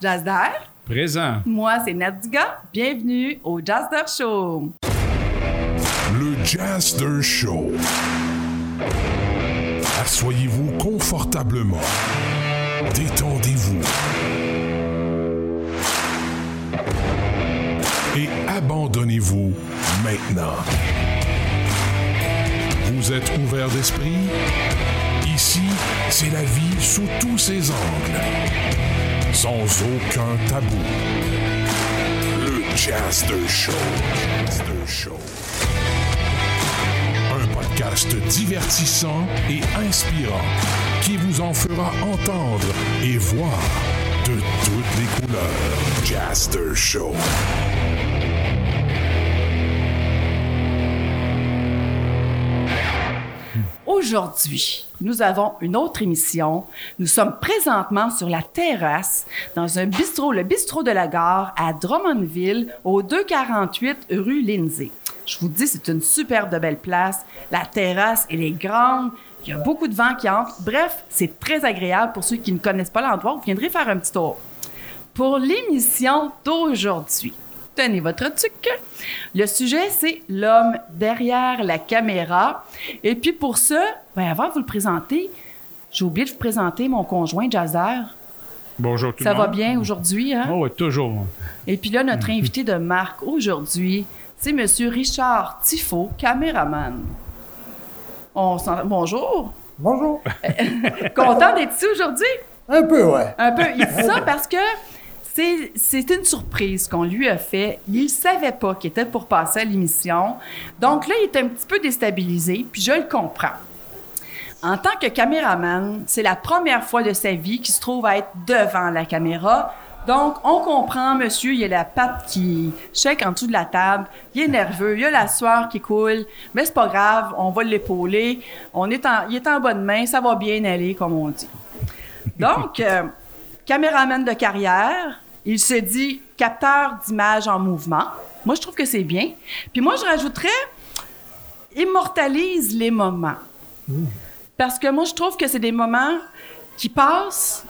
Jazzer. Présent. Moi, c'est Nadiga. Bienvenue au Jazzer Show. Le Jazzer Show. Assoyez-vous confortablement. Détendez-vous. Et abandonnez-vous maintenant. Vous êtes ouvert d'esprit? Ici, c'est la vie sous tous ses angles. Sans aucun tabou. Le Show. Jazzer Show. Un podcast divertissant et inspirant qui vous en fera entendre et voir de toutes les couleurs. Jazzer Show. Aujourd'hui, nous avons une autre émission. Nous sommes présentement sur la terrasse dans un bistrot, le bistrot de la gare à Drummondville, au 248 rue Lindsay. Je vous dis, c'est une superbe belle place. La terrasse, elle est grande. Il y a beaucoup de vent qui entre. Bref, c'est très agréable pour ceux qui ne connaissent pas l'endroit. Vous viendrez faire un petit tour. Pour l'émission d'aujourd'hui, tenez votre truc. Le sujet, c'est l'homme derrière la caméra. Et puis pour ça, ben, avant de vous le présenter, j'ai oublié de vous présenter mon conjoint Jazzer. Bonjour tout Ça le va monde. bien aujourd'hui, hein? Oh, oui, toujours. Et puis là, notre invité de marque aujourd'hui, c'est Monsieur Richard Tifo, caméraman. On s'en- Bonjour. Bonjour. Content d'être ici aujourd'hui? Un peu, ouais. Un peu. Il dit ça parce que c'est, une surprise qu'on lui a fait. Il savait pas qu'il était pour passer à l'émission. Donc là, il est un petit peu déstabilisé, puis je le comprends. En tant que caméraman, c'est la première fois de sa vie qu'il se trouve à être devant la caméra. Donc, on comprend, monsieur, il y a la patte qui chèque en dessous de la table, il est nerveux, il y a la sueur qui coule, mais c'est pas grave, on va l'épauler, on est en, il est en bonne main, ça va bien aller, comme on dit. Donc, euh, caméraman de carrière, il se dit capteur d'images en mouvement. Moi, je trouve que c'est bien. Puis moi, je rajouterais immortalise les moments. Parce que moi, je trouve que c'est des moments qui passent,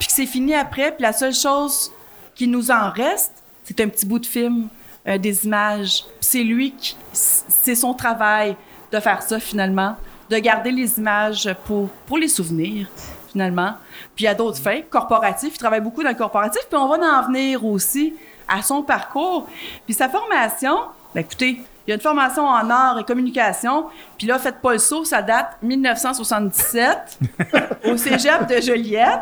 puis que c'est fini après, puis la seule chose qui nous en reste, c'est un petit bout de film, euh, des images. C'est lui qui, c'est son travail de faire ça finalement, de garder les images pour, pour les souvenirs finalement. Puis a d'autres fins, corporatifs, il travaille beaucoup dans le corporatif, puis on va en venir aussi à son parcours. Puis sa formation, ben écoutez, il y a une formation en art et communication, puis là, faites pas le saut, ça date 1977 au cégep de Joliette.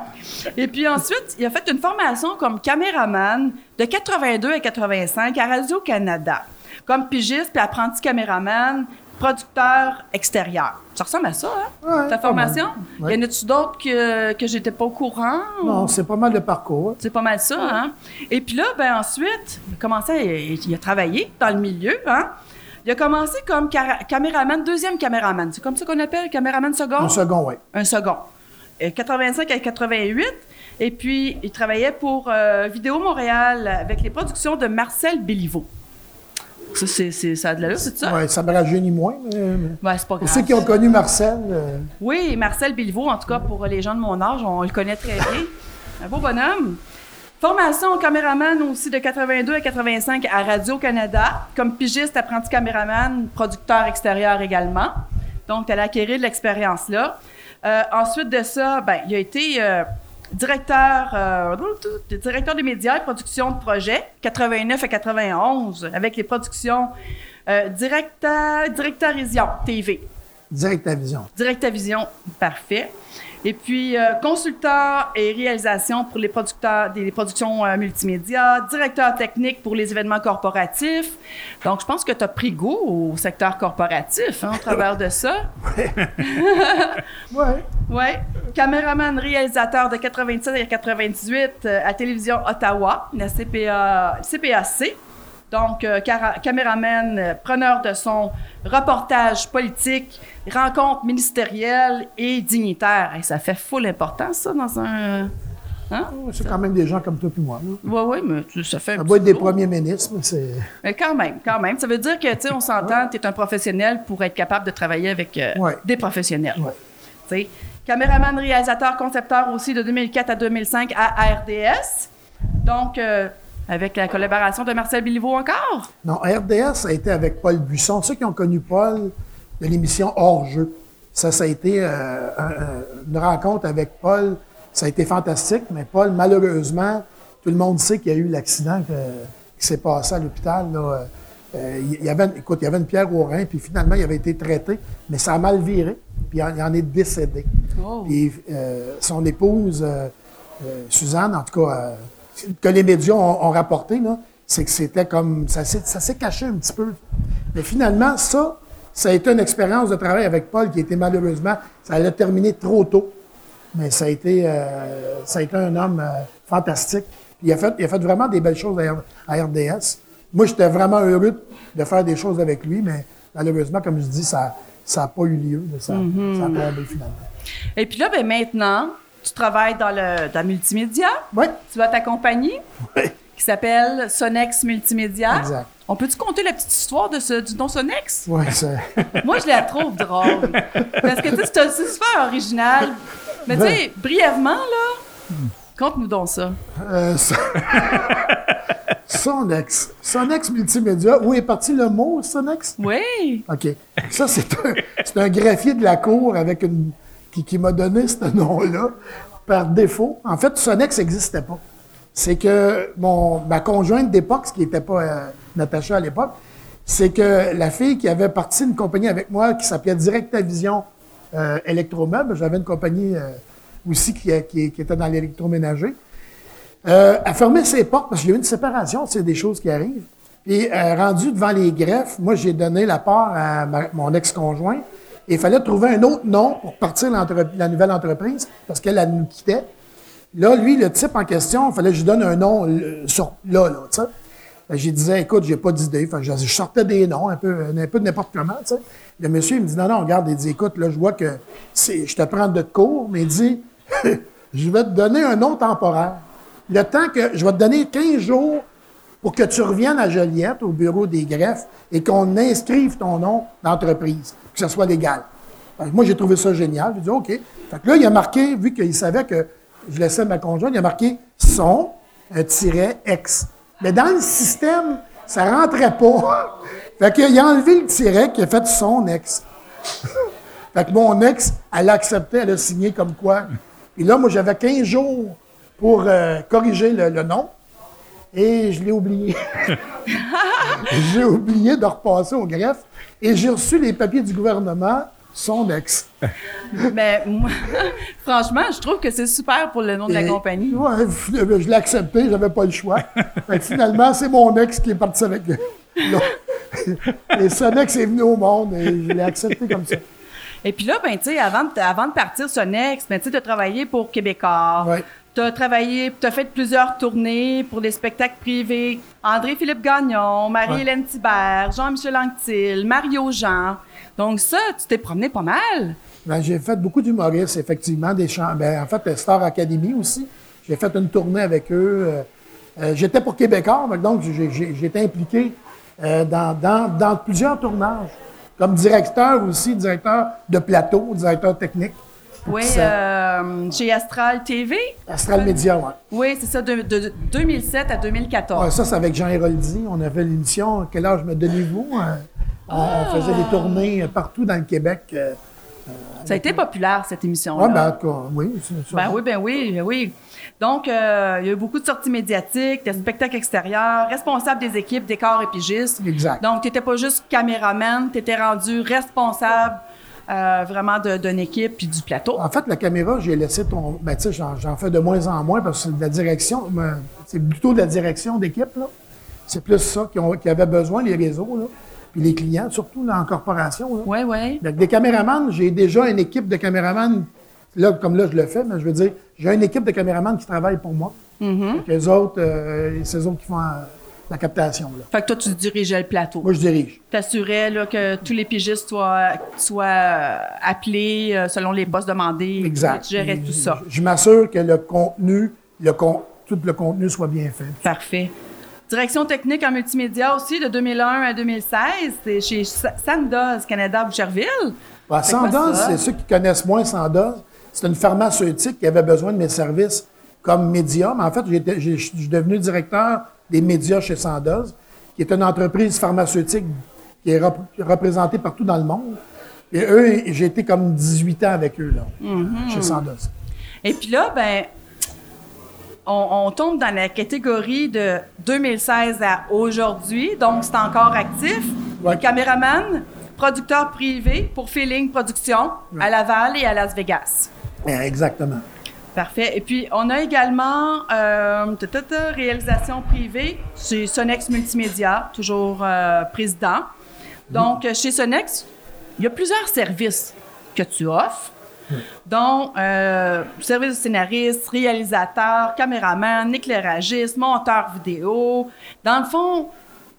Et puis ensuite, il a fait une formation comme caméraman de 82 à 85 à Radio-Canada, comme pigiste puis apprenti caméraman, producteur extérieur. Ça ressemble à ça, hein? Ouais, Ta formation? Ouais. Y en a-tu d'autres que, que j'étais pas au courant? Non, ou- c'est pas mal de parcours. c'est pas mal ça, hein? Et puis là, ben ensuite, il a commencé, à- il a travaillé dans le milieu, hein? Il a commencé comme caméraman, deuxième caméraman. C'est comme ça qu'on appelle, caméraman second? Un second, oui. Un second. Euh, 85 à 88. Et puis, il travaillait pour euh, Vidéo Montréal avec les productions de Marcel Béliveau. Ça, ça a de l'allure, c'est ça? Ouais, ça me rajeunit moins. Mais, c'est pas pour grave. ceux qui ont connu Marcel, euh, Oui, Marcel Béliveau, en tout cas pour les gens de mon âge, on le connaît très bien. Un beau bonhomme. Formation caméraman aussi de 82 à 85 à Radio-Canada, comme pigiste, apprenti caméraman, producteur extérieur également. Donc, elle a acquéri de l'expérience là. Euh, ensuite de ça, ben, il a été euh, directeur, euh, directeur des médias et production de projets, 89 à 91, avec les productions euh, Directa, Directorision TV. direct à vision. Directavision, parfait. Et puis, euh, consultant et réalisation pour les producteurs des productions euh, multimédia, directeur technique pour les événements corporatifs. Donc, je pense que tu as pris goût au secteur corporatif hein, au travers de ça. Ouais. Oui. Caméraman réalisateur de 97 à 98 euh, à Télévision Ottawa, la CPA, CPAC. Donc, euh, caméraman, euh, preneur de son, reportage politique, rencontres ministérielles et dignitaires. Hey, ça fait full important, ça, dans un... Hein? C'est quand même des gens comme toi et moi. Oui, oui, mais tu- ça fait un Ça doit être des premiers ministres, mais c'est. Mais quand même, quand même. Ça veut dire que, tu sais, on s'entend, tu es un professionnel pour être capable de travailler avec euh, Ouais. des professionnels. Ouais. Tu sais, Caméraman, réalisateur, concepteur aussi de 2004 à 2005 à RDS. Donc, avec la collaboration de Marcel Béliveau encore? Non, RDS a été avec Paul Buisson. Ceux qui ont connu Paul de l'émission Hors-jeu, ça, ça a été euh, un- un- une rencontre avec Paul. Ça a été fantastique, mais Paul, malheureusement, tout le monde sait qu'il y a eu l'accident qui s'est passé à l'hôpital. Euh, il y avait, écoute, il y avait une pierre au rein, puis finalement, il avait été traité, mais ça a mal viré, puis il en, est décédé. Oh. Puis euh, son épouse, Suzanne, en tout cas, que les médias ont, ont rapporté, c'est que c'était comme. Ça s'est caché un petit peu. Mais finalement, ça, ça a été une expérience de travail avec Paul qui était malheureusement. Ça allait terminer trop tôt. Mais ça a été, euh, ça a été un homme euh, fantastique. Il a, fait, il a fait vraiment des belles choses à, RDS. Moi, j'étais vraiment heureux de faire des choses avec lui, mais malheureusement, comme je dis, ça n'a pas eu lieu. Ça, ça a tombé finalement. Et puis là, ben maintenant, tu travailles dans le dans multimédia. Oui, Tu vas à ta compagnie oui, qui s'appelle Sonex Multimédia. exact. On peut-tu compter la petite histoire de ce, du nom Sonex? Oui, c'est. Moi, je la trouve drôle. Parce que, tu sais, c'est super original. Mais, tu sais, brièvement, là, conte-nous donc ça. Euh, son... Sonex. Sonex Multimédia. Où est parti le mot Sonex? Oui. OK. Ça, c'est un, un graphier de la cour avec une, qui, qui m'a donné ce nom-là par défaut. En fait, Sonex n'existait pas. C'est que mon, ma conjointe d'époque, ce qui n'était pas euh, Natacha à l'époque, c'est que la fille qui avait parti une compagnie avec moi qui s'appelait Directavision euh, j'avais une compagnie euh, aussi qui, qui- était dans l'électroménager, euh, a fermé ses portes parce qu'il y a eu une séparation, c'est des choses qui arrivent. Puis, euh, rendu devant les greffes, moi, j'ai donné la part à mon ex-conjoint. Il fallait trouver un autre nom pour partir la nouvelle entreprise parce qu'elle, elle nous quittait. Là, lui, le type en question, il fallait que je lui donne un nom euh, là, là, tu sais. Que J'ai disais, écoute, j'ai pas d'idée. Je, je sortais des noms, un peu, un peu n'importe comment. Le monsieur, il me dit, non, non, regarde, il dit, écoute, là, je vois que je te prends de cours, mais il dit, je vais te donner un nom temporaire. Le temps que, je vais te donner 15 jours pour que tu reviennes à Joliette, au bureau des greffes, et qu'on inscrive ton nom d'entreprise, que ce soit légal. Moi, j'ai trouvé ça génial. J'ai dit, OK. Fait que là, il a marqué, vu qu'il savait que je laissais ma conjointe, il a marqué son, tiret, ex. Mais dans le système, ça rentrait pas. Fait a enlevé le tiret, qui a fait son ex. Fait que mon ex, elle a accepté, elle a signé comme quoi. Et là, moi, j'avais 15 jours pour euh, corriger le, le nom. Et je l'ai oublié. j'ai oublié de repasser au greffe. Et j'ai reçu les papiers du gouvernement, son ex. Mais moi, franchement, je trouve que c'est super pour le nom de la Et- compagnie. Ouais, je l'ai accepté, j'avais pas le choix. Fait que finalement, c'est mon ex qui est parti avec. Et son ex est venu au monde et je l'ai accepté comme ça. Et puis là, ben, tu sais, avant, de- avant de partir Sonex, ben, tu sais, tu as travaillé pour Québécois. Ouais. Tu as travaillé, tu as fait plusieurs tournées pour des spectacles privés. André-Philippe Gagnon, Marie-Hélène Thibert, Jean-Michel Anctil, Mario Jean. Donc ça, tu t'es promené pas mal. Ben, j'ai fait beaucoup d'humoristes, effectivement, des chants. Ben, en fait, le Star Academy aussi. J'ai fait une tournée avec eux. Euh, euh, j'étais pour Québécois, donc j'ai- été impliqué euh, dans, dans- dans plusieurs tournages. Comme directeur aussi, directeur de plateau, directeur technique. Oui, euh, chez Astral TV. Astral Media, ouais. Oui, c'est ça, de, de 2007 à 2014. Ouais, ça, c'est avec Jean Héroldi. On avait l'émission Quel âge me donnez-vous? Euh, on, on faisait des tournées partout dans le Québec. euh, Ça a été populaire, cette émission-là. ouais, ben, en tout cas, oui, ça. Ben oui, ben oui, ben oui. Donc, euh, il y a eu beaucoup de sorties médiatiques, des spectacles extérieurs, responsable des équipes, décors et pigistes. Exact. Donc, tu n'étais pas juste caméraman, tu étais rendu responsable euh, vraiment d'une équipe puis du plateau. En fait, la caméra, j'ai laissé ton. Ben, tu sais, j'en, fais de moins en moins parce que c'est de la direction. C'est plutôt de la direction d'équipe, là. C'est plus ça qui, ont, qui avait besoin, les réseaux, là. Puis les clients, surtout là, en corporation, là. Oui, oui. Donc, des caméramans, j'ai déjà une équipe de caméramans. Là, comme là, je le fais, mais je veux dire, j'ai une équipe de caméramans qui travaille pour moi. Mm-hmm. Les autres, euh, c'est eux autres qui font la captation, là. Fait que toi, tu dirigeais le plateau. Moi, je dirige. T'assurais là, que tous les pigistes soient, soient euh, appelés euh, selon les postes demandés. Exact. Tu gérais tout ça. Je, je m'assure que le contenu, le con- tout le contenu soit bien fait. Parfait. Direction technique en multimédia aussi de 2001 à 2016. C'est chez Sa- Sandoz Canada Boucherville. Quoi Sandoz, c'est ceux qui connaissent moins Sandoz. C'est une pharmaceutique qui avait besoin de mes services comme média. Mais en fait, je suis devenu directeur des médias chez Sandoz, qui est une entreprise pharmaceutique qui est rep- représentée partout dans le monde. Et eux, j'ai été comme 18 ans avec eux, là, chez Sandoz. Et puis là, ben, on, on tombe dans la catégorie de 2016 à aujourd'hui, donc c'est encore actif. Ouais. Caméraman, producteur privé pour Feeling Production à Laval et à Las Vegas. Eh, Exactement. Parfait. Et puis, on a également euh, ta, ta, ta, réalisation privée chez Sonex Multimédia, toujours euh, président. Donc, euh, chez Sonex, il y a plusieurs services que tu offres, dont euh, service de scénariste, réalisateur, caméraman, éclairagiste, monteur vidéo. Dans le fond,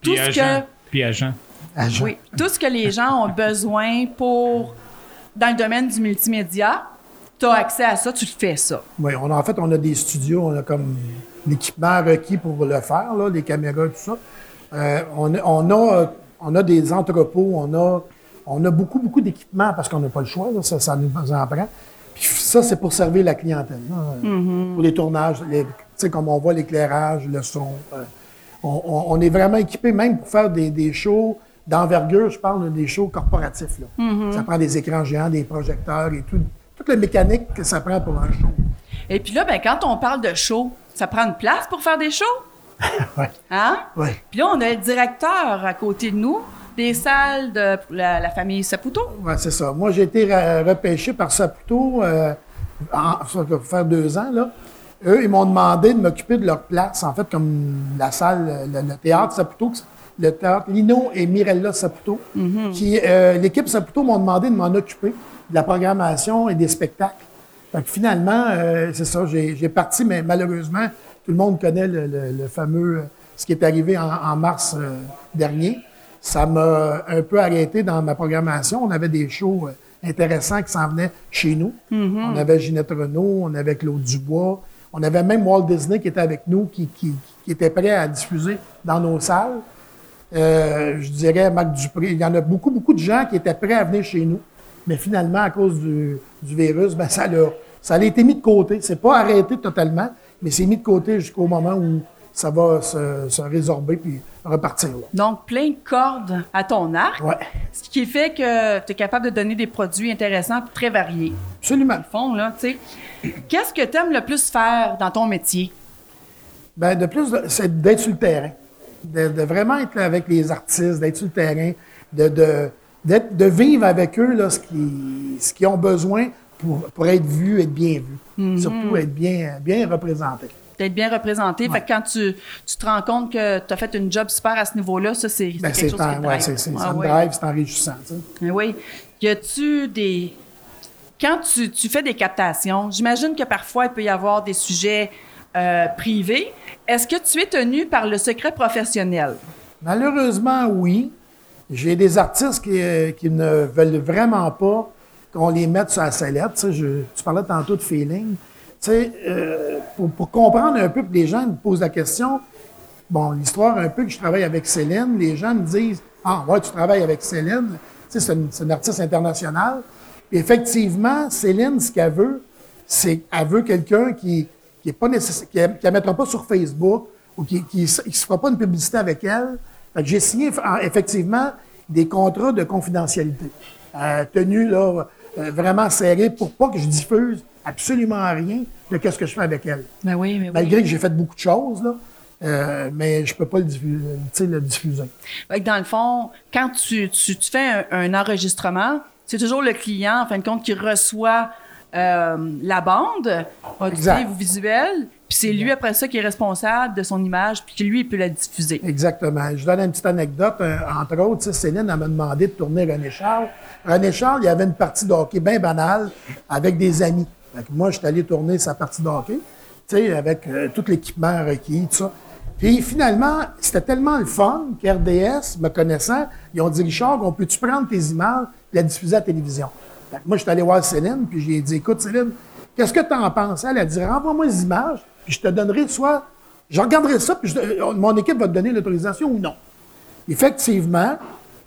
tout Puis ce agent. que... Puis agent. Agent. Oui, tout ce que les gens ont besoin pour, dans le domaine du multimédia, tu as accès à ça, tu fais ça. Oui, on a, en fait, on a des studios, on a comme l'équipement requis pour le faire, là, les caméras, tout ça. Euh, on, a- on, a, on a des entrepôts, on a, on a beaucoup, beaucoup d'équipements parce qu'on n'a pas le choix, là, ça, ça nous en prend. Puis ça, c'est pour servir la clientèle. là, Pour les tournages, les- tu sais, comme on voit l'éclairage, le son. euh, on, on- on est vraiment équipé même pour faire des, des shows d'envergure, je parle des shows corporatifs. Là. Ça prend des écrans géants, des projecteurs et tout, toute la mécanique que ça prend pour un show. Et puis là, ben, quand on parle de show, ça prend une place pour faire des shows? Ouais. Hein? Ouais. Puis là, on a le directeur à côté de nous des salles de la, la famille Saputo. Oui, c'est ça. Moi, j'ai été repêché par Saputo, euh, en, ça va faire deux ans. Là. Eux, ils m'ont demandé de m'occuper de leur place, en fait, comme la salle, le, le théâtre Saputo, le théâtre Lino et Mirella Saputo. qui euh, L'équipe Saputo m'ont demandé de m'en occuper, de la programmation et des spectacles. Que finalement, euh, c'est ça, j'ai parti, mais malheureusement, tout le monde connaît le, le- le fameux, euh, ce qui est arrivé en, en mars euh, dernier. Ça m'a un peu arrêté dans ma programmation. On avait des shows intéressants qui s'en venaient chez nous. On avait Ginette Renault, on avait Claude Dubois, on avait même Walt Disney qui était avec nous, qui, qui- qui était prêt à diffuser dans nos salles. Euh, je dirais Marc Dupré. Il y en a beaucoup, beaucoup de gens qui étaient prêts à venir chez nous. Mais finalement, à cause du, du virus, ben, ça, l'a, ça a été mis de côté. C'est pas arrêté totalement, mais c'est mis de côté jusqu'au moment où ça va se, se résorber puis repartir. Là. Donc, plein de cordes à ton arc, Ouais, ce qui fait que tu es capable de donner des produits intéressants très variés. absolument. Au fond, là, tu sais. Qu'est-ce que tu aimes le plus faire dans ton métier? Ben, de plus, c'est d'être sur le terrain. De, de vraiment être là avec les artistes, d'être sur le terrain, de, de vivre avec eux là, ce qu'ils ont besoin pour, pour être vus, être bien vus. Surtout être bien, bien représentés. D'être bien représenté. Fait que quand tu, tu te rends compte que tu as fait une job super à ce niveau-là, ça, c'est Ben, quelque c'est chose qui en- te ouais, drive. c'est- c'est- Ah ouais. drive, c'est enrichissant. tu sais. Eh Oui. Y a-tu des. Quand tu, tu fais des captations, j'imagine que parfois il peut y avoir des sujets euh, privés. Est-ce que tu es tenu par le secret professionnel? Malheureusement, oui. J'ai des artistes qui, euh, qui ne veulent vraiment pas qu'on les mette sur la sellette. Tu, parlais tantôt de feeling. Tu sais, euh, pour, comprendre un peu, puis les gens me posent la question, bon, l'histoire un peu que je travaille avec Céline, les gens me disent Ah, ouais, tu travailles avec Céline. Tu sais, c'est une, artiste internationale. Puis effectivement, Céline, ce qu'elle veut, c'est qu'elle veut quelqu'un qui qui pas nécessaire, qui ne mettra pas sur Facebook ou qui ne se fera pas une publicité avec elle. J'ai signé en- effectivement des contrats de confidentialité, euh, tenus là, euh, vraiment serrés pour pas que je diffuse absolument rien de ce que je fais avec elle. Ben oui, mais oui. Malgré que j'ai fait beaucoup de choses, là, euh, mais je peux pas le, diffuser. Dans le fond, quand tu, tu, tu fais un, un enregistrement, c'est toujours le client, en fin de compte, qui reçoit euh, la bande auditive ou visuelle, puis c'est lui, après ça, qui est responsable de son image, puis qui, lui, il peut la diffuser. Exactement. Je donne une petite anecdote. euh, entre autres, Céline elle m'a demandé de tourner René Charles. René Charles, il y avait une partie de hockey bien banale avec des amis. Fait que moi, je suis allé tourner sa partie de hockey, avec euh, tout l'équipement requis, tout ça. Puis finalement, c'était tellement le fun qu'RDS, me connaissant, ils ont dit Richard, on peut-tu prendre tes images et la diffuser à la télévision? Fait que moi, je suis allé voir Céline, puis j'ai dit Écoute, Céline, qu'est-ce que tu en penses? Elle a dit Renvoie-moi les images, puis je te donnerai soit. Je regarderai ça, puis je- euh, mon équipe va te donner l'autorisation ou non. Effectivement,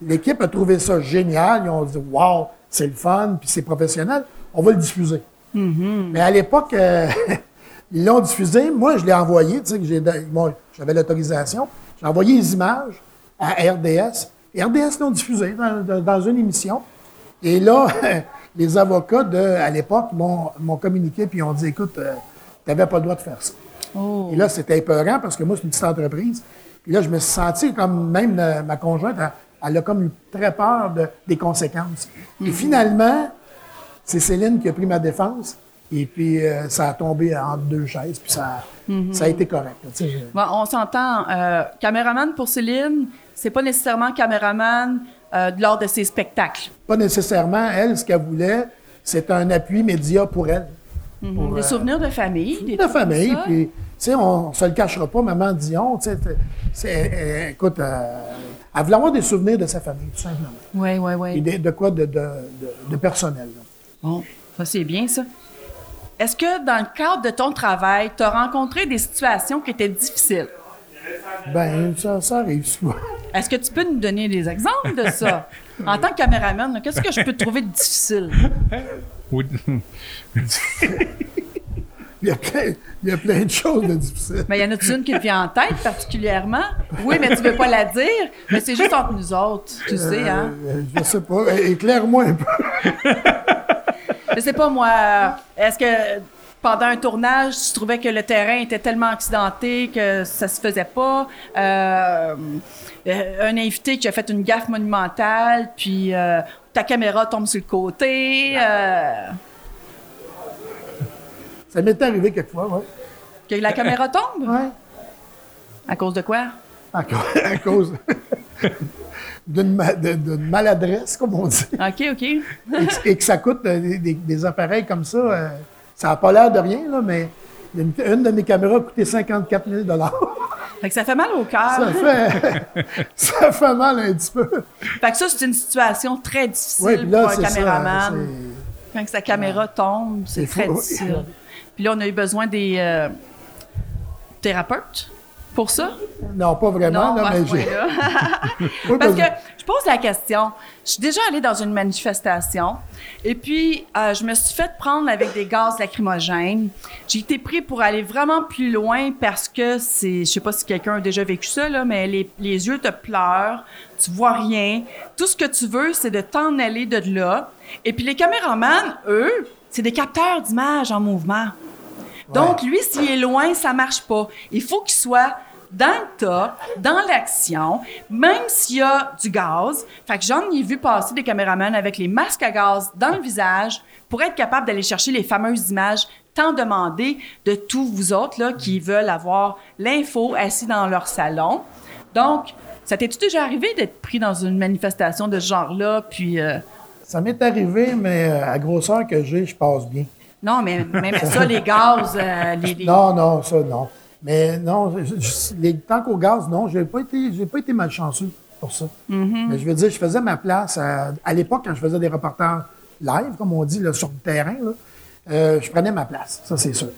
l'équipe a trouvé ça génial. Ils ont dit Wow, c'est le fun, puis c'est professionnel, on va le diffuser. Mais à l'époque, euh, ils l'ont diffusé. Moi, je l'ai envoyé, tu sais, moi, j'avais l'autorisation. J'ai envoyé les images à RDS. Et RDS l'ont diffusé dans, dans- dans une émission. Et là, les avocats de, à l'époque m'ont, communiqué puis ont dit, écoute, tu n'avais pas le droit de faire ça. Oh. Et là, c'était épeurant parce que moi, c'est une petite entreprise. Puis là, je me suis senti comme même euh, ma conjointe, elle, elle a comme eu très peur de- des conséquences. Et finalement, c'est Céline qui a pris ma défense. Et puis, euh, ça a tombé entre deux chaises. Puis ça, ça a été correct. là, je- Bon, on s'entend. euh, caméraman pour Céline, c'est pas nécessairement caméraman euh, lors de ses spectacles. Pas nécessairement, elle, ce qu'elle voulait, c'est un appui média pour elle. Pour, Des euh, souvenirs de famille. Des de comme famille. ça. Puis, tu sais, on ne se le cachera pas, maman Dion, tu sais, écoute, euh, elle voulait avoir des souvenirs de sa famille, tout simplement. Oui, oui, Et oui. de, de quoi de, de, de- de personnel. là. Bon, ça c'est bien ça. Est-ce que dans le cadre de ton travail, tu as rencontré des situations qui étaient difficiles? Ben, ça, ça arrive souvent. Est-ce que tu peux nous donner des exemples de ça? En tant que caméraman, qu'est-ce que je peux trouver de difficile? Il y, a plein, il y a plein de choses de difficiles. Mais y en a-tu une qui te vient en tête particulièrement? Oui, mais tu veux pas la dire, mais c'est juste entre nous autres, tu sais, hein? Euh, je sais pas. Éclaire-moi un peu. Je sais pas, moi, est-ce que pendant un tournage, tu trouvais que le terrain était tellement accidenté que ça se faisait pas? Euh, euh, un invité qui a fait une gaffe monumentale, puis euh, ta caméra tombe sur le côté, euh, Ça m'est arrivé quelquefois, oui. que la caméra tombe? Ouais. À cause de quoi? À, cause- à cause d'une ma- maladresse, comme on dit. OK, OK. Et que, et que ça coûte des, des- des appareils comme ça. ça n'a pas l'air de rien, là, mais une, une de mes caméras a coûté 54 000 Fait que ça fait mal au cœur. Ça fait, ça fait mal un petit peu. Fait que ça, c'est une situation très difficile Oui, puis là, pour un ça. caméraman. Quand sa caméra tombe, c'est très fou, difficile. Puis là, on a eu besoin des euh, thérapeutes pour ça? Non, pas vraiment, non, là, mais j'ai. parce- que je pose la question. Je suis déjà allée dans une manifestation et puis euh, je me suis fait prendre avec des gaz lacrymogènes. J'ai été pris pour aller vraiment plus loin parce que c'est, je sais pas si quelqu'un a déjà vécu ça là, mais les, les yeux te pleurent, tu vois rien. Tout ce que tu veux, c'est de t'en aller de là. Et puis les caméramans, eux, c'est des capteurs d'images en mouvement. Donc, lui, s'il est loin, ça marche pas. Il faut qu'il soit dans le tas, dans l'action, même s'il y a du gaz. Fait que j'en ai vu passer des caméramans avec les masques à gaz dans le visage pour être capable d'aller chercher les fameuses images tant demandées de tous vous autres là, qui veulent avoir l'info assis dans leur salon. Donc, ça t'est-tu déjà arrivé d'être pris dans une manifestation de ce genre-là, puis... euh, Ça m'est arrivé, mais euh, à grosseur que j'ai, je passe bien. Non, mais même ça, les gaz, euh, les... les- Non, non, ça, non. Mais non, je- je- les, tant qu'au gaz, non, j'ai pas été, pas été malchanceux pour ça. Mm-hmm. Mais je veux dire, je faisais ma place. À, à l'époque, quand je faisais des reportages live, comme on dit, là, sur le terrain, là, euh, je prenais ma place, ça c'est sûr.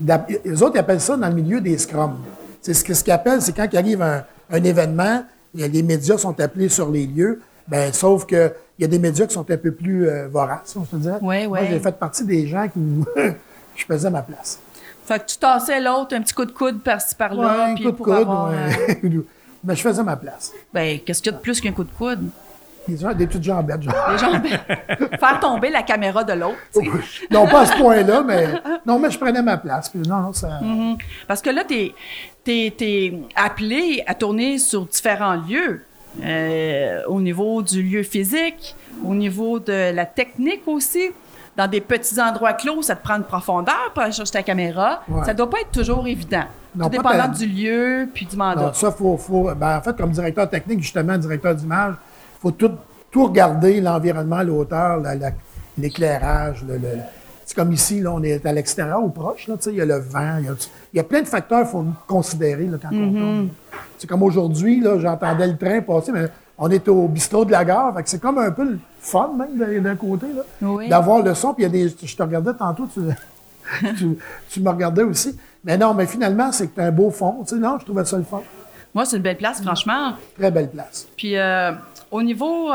D'ap- Les autres ils appellent ça dans le milieu des scrums. C'est ce que- ce qu'ils appellent, c'est quand il arrive un, un événement, les médias sont appelés sur les lieux, ben, sauf que il y a des médias qui sont un peu plus euh, voraces, on se dire. Ouais, Moi, ouais. j'ai fait partie des gens qui je faisais ma place. Fait que tu tassais l'autre, un petit coup de coude par-ci par-là, Ouais, un puis coup de pour coude, avoir... euh. Mais je faisais ma place. ben, qu'est-ce qu'il y a de plus qu'un coup de coude? Des, des petites jambettes, genre. Les gens... Faire tomber la caméra de l'autre, tu non, pas à ce point-là, mais non, mais je prenais ma place. Puis non, non, ça. Mhm. Parce que là, t'es es, appelé à tourner sur différents lieux. Euh, au niveau du lieu physique, au niveau de la technique aussi. Dans des petits endroits clos, ça te prend une profondeur pour aller chercher ta caméra. Ouais. Ça doit pas être toujours évident. Non, Tout dépendant du lieu puis du mandat. Non, ça, faut, faut, ben, en fait, comme directeur technique, justement, directeur d'image, il faut tout, tout regarder, l'environnement, l'auteur, la- la- l'éclairage. le- le- c'est comme ici, là, on est à l'extérieur ou proche, là, tu sais, il y a le vent, il y a, il y a plein de facteurs qu'il faut considérer là, quand on tourne. C'est comme aujourd'hui, là, j'entendais le train passer, mais on est au bistrot de la gare, c'est comme un peu le fun, même, d'un- côté, là, Oui. d'avoir le son, puis il y a des... Je te regardais tantôt, tu, tu, tu me regardais aussi. Mais non, mais finalement, c'est que tu un beau fond, tu sais, non, je trouvais ça le fun. Moi, c'est une belle place, franchement. Très belle place. Puis euh, au niveau.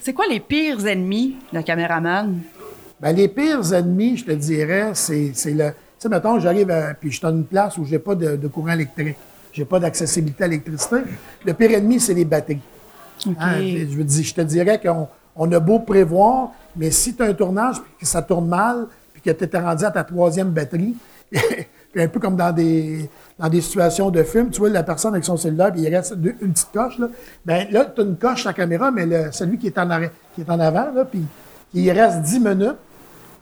C'est quoi les pires ennemis d'un caméraman? Ben, les pires ennemis, je te dirais, c'est le. Tu sais, mettons, j'arrive, à- puis je suis dans une place où j'ai pas de, de courant électrique, j'ai pas d'accessibilité à l'électricité. Le pire ennemi, c'est les batteries. Hein, je, je veux dire, je te dirais qu'on on a beau prévoir, mais si tu as un tournage puis que ça tourne mal, puis que tu étais rendu à ta troisième batterie, puis un peu comme dans des, dans des situations de film, tu vois la personne avec son cellulaire, puis il reste deux- une petite coche, là, ben là, tu as une coche sur la caméra, mais le- celui qui est en, arrêt- qui est en avant, là, puis il reste 10 minutes,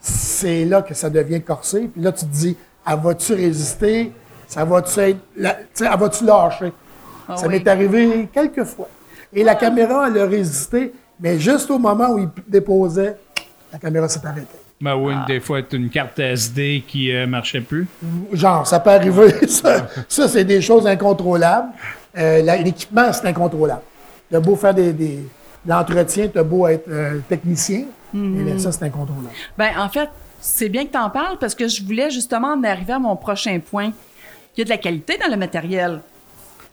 c'est là que ça devient corsé. Puis là, tu te dis, elle va-tu résister? Ça va-tu être. la- tu sais, elle va-tu lâcher? Ah ça oui. m'est arrivé quelques fois. Et la caméra, elle a résisté, mais juste au moment où il déposait, la caméra s'est arrêtée. Ben oui, Ah. des fois, t'as une carte SD qui euh, marchait plus. Genre, ça peut arriver. Ça, ça, c'est des choses incontrôlables. Euh, L'équipement, c'est incontrôlable. Tu as beau faire des, des- de l'entretien, tu as beau être euh, technicien, Mm-hmm. mais ça, c'est incontrôlable. Ben, en fait, c'est bien que tu en parles parce que je voulais justement en arriver à mon prochain point. Il y a de la qualité dans le matériel.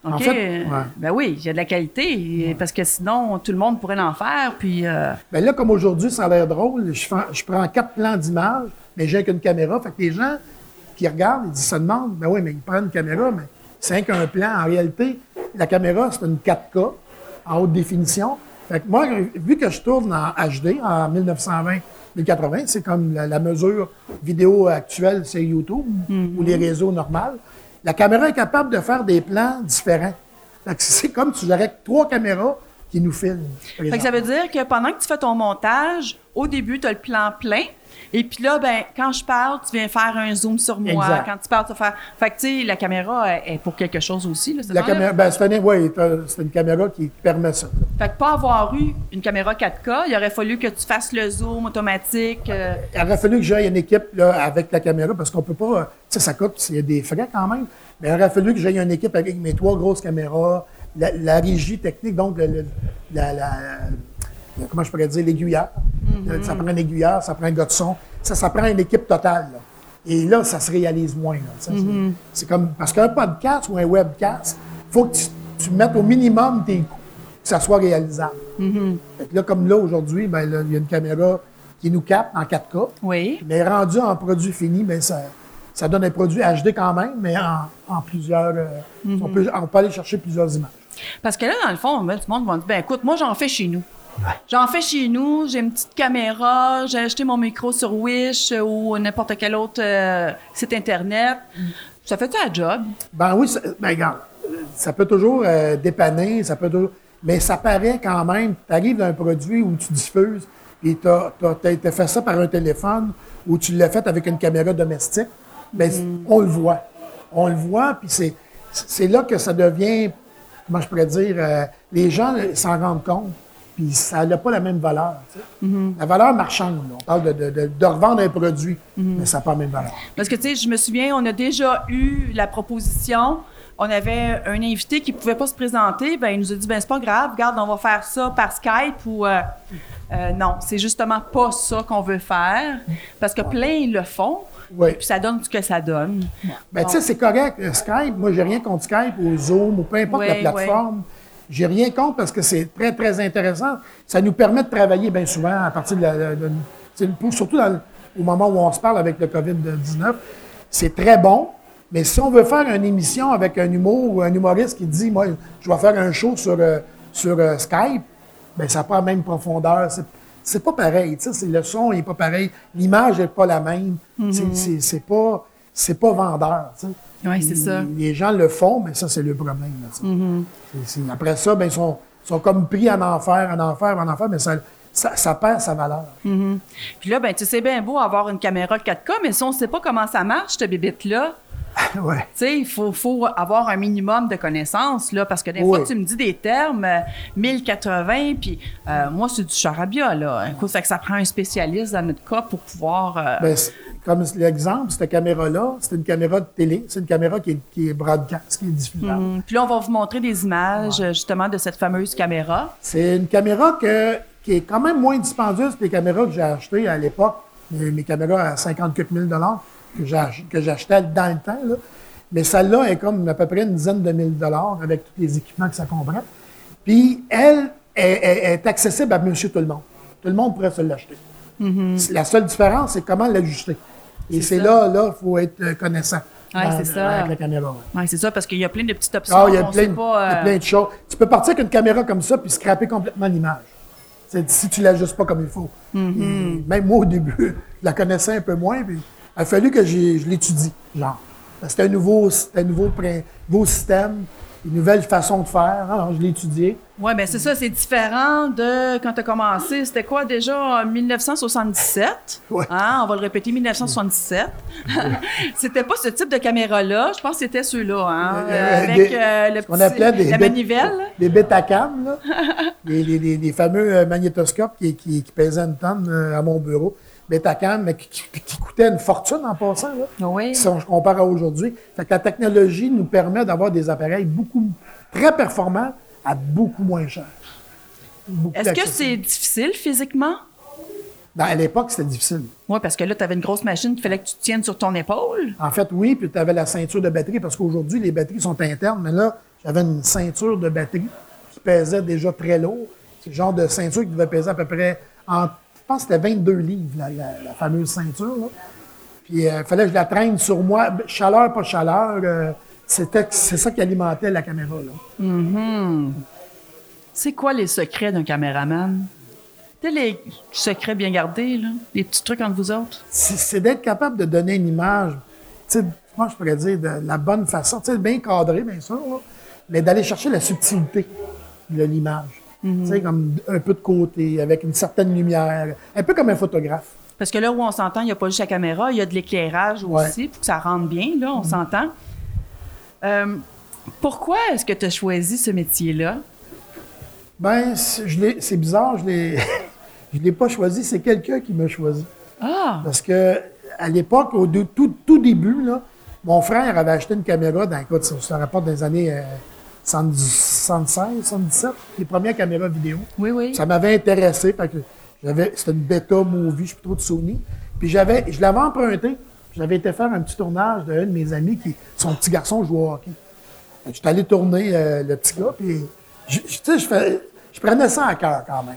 En fait, Euh, ouais. Ben oui, il y a de la qualité et- parce que sinon, tout le monde pourrait en faire. Puis, euh, Ben là, comme aujourd'hui, ça a l'air drôle, je, prends quatre plans d'image, mais j'ai qu'une caméra. Fait que les gens qui regardent, ils disent, se demandent, ben oui, mais ils prennent une caméra, mais c'est qu'un plan. En réalité, la caméra, c'est une 4K en haute définition. Fait que moi, vu que je tourne en HD, en 1920-1080, c'est comme la, la mesure vidéo actuelle sur YouTube ou les réseaux normaux, la caméra est capable de faire des plans différents. C'est comme si j'aurais trois caméras qui nous filment. ça veut dire que pendant que tu fais ton montage, au début, tu as le plan plein. Et puis là, ben, quand je parle, tu viens faire un zoom sur moi. Exact. Quand tu parles, tu vas faire. Fait que, tu sais, la caméra est pour quelque chose aussi. Là, La caméra, ben, c'est, un- ouais, t'as- c'est une caméra qui permet ça. Fait que pas avoir eu une caméra 4K, il aurait fallu que tu fasses le zoom automatique. euh, Il aurait fallu que j'aille une équipe là, avec la caméra parce qu'on peut pas. euh, Tu sais, ça coûte, il y a des frais quand même. Mais il aurait fallu que j'aille une équipe avec mes trois grosses caméras, la, la régie technique, donc le- le- la, la- la- comment je pourrais dire, l'aiguilleur. Euh, Ça prend un aiguilleur, ça prend un gars de son. Ça, ça prend une équipe totale. là. Et là, ça se réalise moins. Ça, c'est- comme. Parce qu'un podcast ou un webcast, il faut que tu, tu mettes au minimum tes coûts, que ça soit réalisable. Fait que là, comme là, aujourd'hui, ben, il y a une caméra qui nous capte en 4K. Oui. Mais rendu en produit fini, ben, ça, ça donne un produit HD quand même, mais en, en plusieurs. euh, on, peut, on peut aller chercher plusieurs images. Parce que là, dans le fond, tout le monde va dire ben écoute, moi, j'en fais chez nous. J'en fais chez nous, j'ai une petite caméra, j'ai acheté mon micro sur Wish ou n'importe quel autre euh, site Internet. Ça fait un job? Ben oui, ça, ben, regarde, ça peut toujours euh, dépanner, ça peut toujours. Mais ça paraît quand même, tu arrives dans un produit où tu diffuses et tu as, fait ça par un téléphone ou tu l'as fait avec une caméra domestique, ben, on le voit. On le voit, puis c'est, là que ça devient, comment je pourrais dire, euh, les gens s'en rendent compte, puis ça n'a pas la même valeur. La valeur marchande, là. on parle de, de- de- de revendre un produit, mais ça n'a pas la même valeur. Parce que, tu sais, je me souviens, on a déjà eu la proposition. On avait un invité qui ne pouvait pas se présenter. Ben, il nous a dit, ben c'est pas grave, regarde, on va faire ça par Skype ou... euh, euh, non, c'est justement pas ça qu'on veut faire. Parce que plein le font. Oui. Puis ça donne ce que ça donne. Ben, tu sais, c'est correct. euh, Skype, moi, j'ai rien contre Skype ou Zoom ou peu importe la plateforme. J'ai rien contre parce que c'est très, très intéressant. Ça nous permet de travailler bien souvent à partir de la. de- de- surtout dans au moment où on se parle avec le COVID-19. C'est très bon. Mais si on veut faire une émission avec un humour ou un humoriste qui dit, moi, je vais faire un show sur, euh, sur euh, Skype, ben ça n'a pas la même profondeur. C'est, c'est pas pareil. le son n'est pas pareil. L'image n'est pas la même. C'est, c'est, c'est pas, c'est pas vendeur. Oui, c'est ça. Les gens le font, mais ça, c'est le problème. là, c'est- après ça, ben, ils sont, sont comme pris en enfer, en enfer, en enfer, mais ça, ça, ça perd sa valeur. Puis là, ben, tu sais, bien beau avoir une caméra 4K, mais si on ne sait pas comment ça marche, cette bébite-là, ouais. tu sais, il faut, faut avoir un minimum de connaissances, là, parce que des fois, tu me dis des termes, euh, 1080, puis euh, moi, c'est du charabia, là. Écoute, ça, que ça prend un spécialiste dans notre cas pour pouvoir... euh, Ben, comme l'exemple, cette caméra-là, c'est une caméra de télé, c'est une caméra qui est, qui est broadcast, qui est diffusable. hum, Puis là, on va vous montrer des images, justement, de cette fameuse caméra. C'est une caméra que- qui est quand même moins dispendieuse que les caméras que j'ai achetées à l'époque, mes, mes caméras à 50 quelques mille dollars que j'achetais dans le temps. là. Mais celle-là est comme à peu près une dizaine de mille dollars avec tous les équipements que ça comprend. Puis elle est, est- est accessible à monsieur tout le monde. Tout le monde pourrait se l'acheter. La seule différence, c'est comment l'ajuster. Et C'est là, là, il faut être euh, connaissant. Dans- c'est ça. Avec la caméra. ouais. Ouais, c'est ça, parce qu'il y a plein de petites options. Ah, il y a plein, il y euh, plein de choses. Tu peux partir avec une caméra comme ça puis scraper complètement l'image. Si tu l'ajustes pas comme il faut. Et même moi, au début, je la connaissais un peu moins. Puis il a fallu que je l'étudie, genre. C'était un nouveau, c'était un nouveau système, une nouvelle façon de faire. Alors, je l'ai étudié. Oui, bien c'est ça, c'est différent de quand tu as commencé. C'était quoi déjà en 1977? Ouais. Hein, on va le répéter, 1977. c'était pas ce type de caméra-là. Je pense que c'était ceux-là, hein, Euh, euh, avec des- euh, le ce qu'on petit- appelait des la bêt- manivelle. Les Betacam, là. les, les- les- les fameux magnétoscopes qui, qui- qui pesaient une tonne à mon bureau. Betacam, mais qui, qui- qui coûtaient une fortune en passant. Là. Oui. Si on compare à aujourd'hui. Fait que la technologie nous permet d'avoir des appareils beaucoup, très performants à beaucoup moins cher. Est-ce que c'est difficile physiquement? Ben, à l'époque, c'était difficile. Oui, parce que là, tu avais une grosse machine qu'il fallait que tu tiennes sur ton épaule. En fait, oui, puis tu avais la ceinture de batterie, parce qu'aujourd'hui, les batteries sont internes, mais là, j'avais une ceinture de batterie qui pesait déjà très lourd. C'est le genre de ceinture qui devait peser à peu près, en, je pense que c'était 22 livres, la, la- la fameuse ceinture. là. Puis il fallait que je la traîne sur moi, Ben, chaleur, pas chaleur, euh, c'était, c'est ça qui alimentait la caméra. Là. C'est quoi les secrets d'un caméraman? Tu sais, les secrets bien gardés, là? Les petits trucs entre vous autres? c'est c'est d'être capable de donner une image, moi je pourrais dire de la bonne façon, bien cadré, bien sûr, là, mais d'aller chercher la subtilité de l'image. Tu sais, comme un peu de côté, avec une certaine lumière, un peu comme un photographe. Parce que là où on s'entend, il n'y a pas juste la caméra, il y a de l'éclairage Ouais. aussi pour que ça rentre bien, là, on s'entend. Euh, pourquoi est-ce que tu as choisi ce métier-là? Ben, c'est- je l'ai- c'est bizarre, je l'ai, je l'ai pas choisi, c'est quelqu'un qui m'a choisi. Ah! Parce que à l'époque, au tout, tout début, là, mon frère avait acheté une caméra, dans, écoute, ça, ça rapporte des années euh, 70 76, 77, les premières caméras vidéo. Oui, oui. Ça m'avait intéressé. fait que j'avais, c'était une bêta movie, je suis plus trop de Sony. Puis j'avais, je l'avais emprunté. J'avais été faire un petit tournage d'un de mes amis qui, son petit garçon jouait au hockey. Que J'étais allé tourner euh, le petit gars, puis je, je- tu sais, je, fais- je prenais ça à cœur quand même.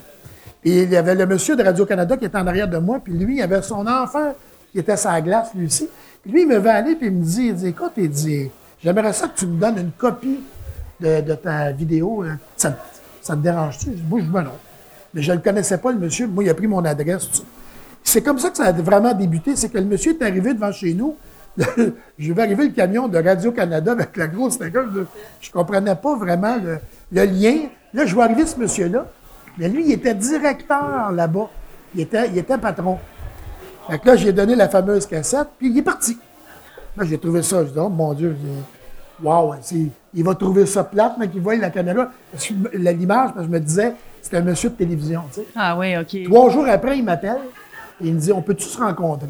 Puis il y avait le monsieur de Radio-Canada qui était en arrière de moi, puis lui, il avait son enfant qui était la glace, lui aussi. Puis lui, il me veut aller, puis il me dit, il dit, écoute, il dit, j'aimerais ça que tu me donnes une copie de, ta vidéo. hein. Ça, ça te dérange-tu? Je dis, ben non. Mais je ne le connaissais pas, le monsieur. Moi, il a pris mon adresse. C'est comme ça que ça a vraiment débuté. C'est que le monsieur est arrivé devant chez nous. je vais arriver le camion de Radio-Canada avec la grosse. Je ne comprenais pas vraiment le, lien. Là, je vois arriver ce monsieur-là. Mais lui, il était directeur là-bas. Il était, il était patron. Fait que là, j'ai donné la fameuse cassette, puis il est parti. Là, j'ai trouvé ça. Je dis, oh mon Dieu, wow, il va trouver ça plate, mais qu'il voit la caméra. L'image, parce que je me disais, c'était un monsieur de télévision, tu sais. Ah oui, OK. Trois jours après, il m'appelle et il me dit On peut-tu se rencontrer?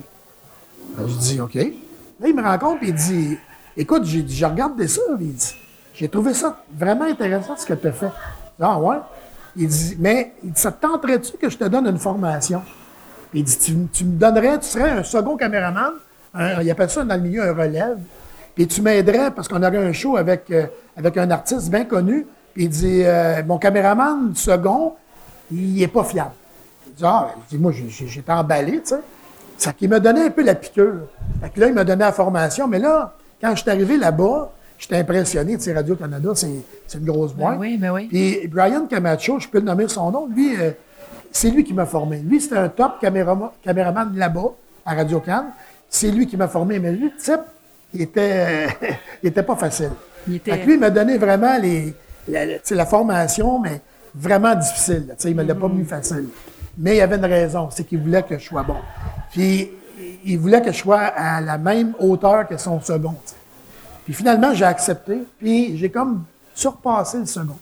Ben, Je dis OK. Là, il me rencontre et il dit Écoute, j'ai je regarde ça. Il dit J'ai trouvé ça vraiment intéressant ce que tu as fait. Ah ouais Il dit Mais ça te tenterait-tu que je te donne une formation? Puis Il dit tu, tu me donnerais, tu serais un second caméraman, un- il appelle ça dans le milieu un relève. Puis tu m'aiderais parce qu'on aurait un show avec, euh, avec un artiste bien connu. Puis il dit euh, Mon caméraman second, il n'est pas fiable. Je dis, ah, je dis, moi, j'étais emballé, tu sais. Ça qui m'a donné un peu la piqûre. Fait que là, il m'a donné la formation. Mais là, quand je suis arrivé là-bas, j'étais impressionné. Tu sais, Radio-Canada, c'est c'est une grosse boîte. oui, ben oui. Puis Brian Camacho, je peux le nommer son nom, lui, euh, c'est lui qui m'a formé. Lui, c'était un top caméraman, caméraman là-bas, à Radio-Can. C'est lui qui m'a formé. Mais lui, type, il était, il était pas facile. Il était- lui, il m'a donné vraiment les, la, la- formation, mais vraiment difficile. là. Il ne me l'a pas mis facile. Mais il y avait une raison, c'est qu'il voulait que je sois bon. Puis, il voulait que je sois à la même hauteur que son second. Puis finalement, j'ai accepté, puis j'ai comme surpassé le second.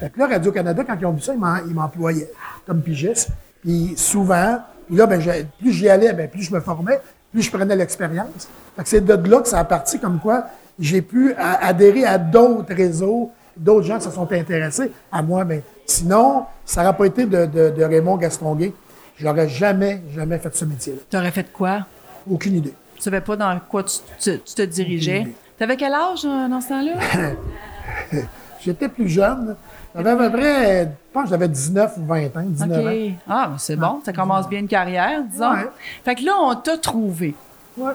Fait que là, Radio-Canada, quand ils ont vu ça, ils m'employaient comme pigiste. Puis souvent, puis là, ben, plus j'y allais, ben, plus je me formais, plus je prenais l'expérience. C'est de là que ça a parti comme quoi j'ai pu adhérer à d'autres réseaux, d'autres gens se sont intéressés à moi. Mais sinon, ça n'aurait pas été de, de- de Raymond Gastonguay. J'aurais jamais, jamais fait ce métier-là. Tu aurais fait quoi? Aucune idée. Tu savais pas dans quoi tu, tu- tu te dirigeais? Tu avais quel âge euh, dans ce temps-là? J'étais plus jeune. J'avais à peu près, je pense que j'avais 19 ou 20 ans, 19 ans. Ah, c'est bon. Ça commence bien une carrière, disons. Ouais. Fait que là, on t'a trouvé. Ouais.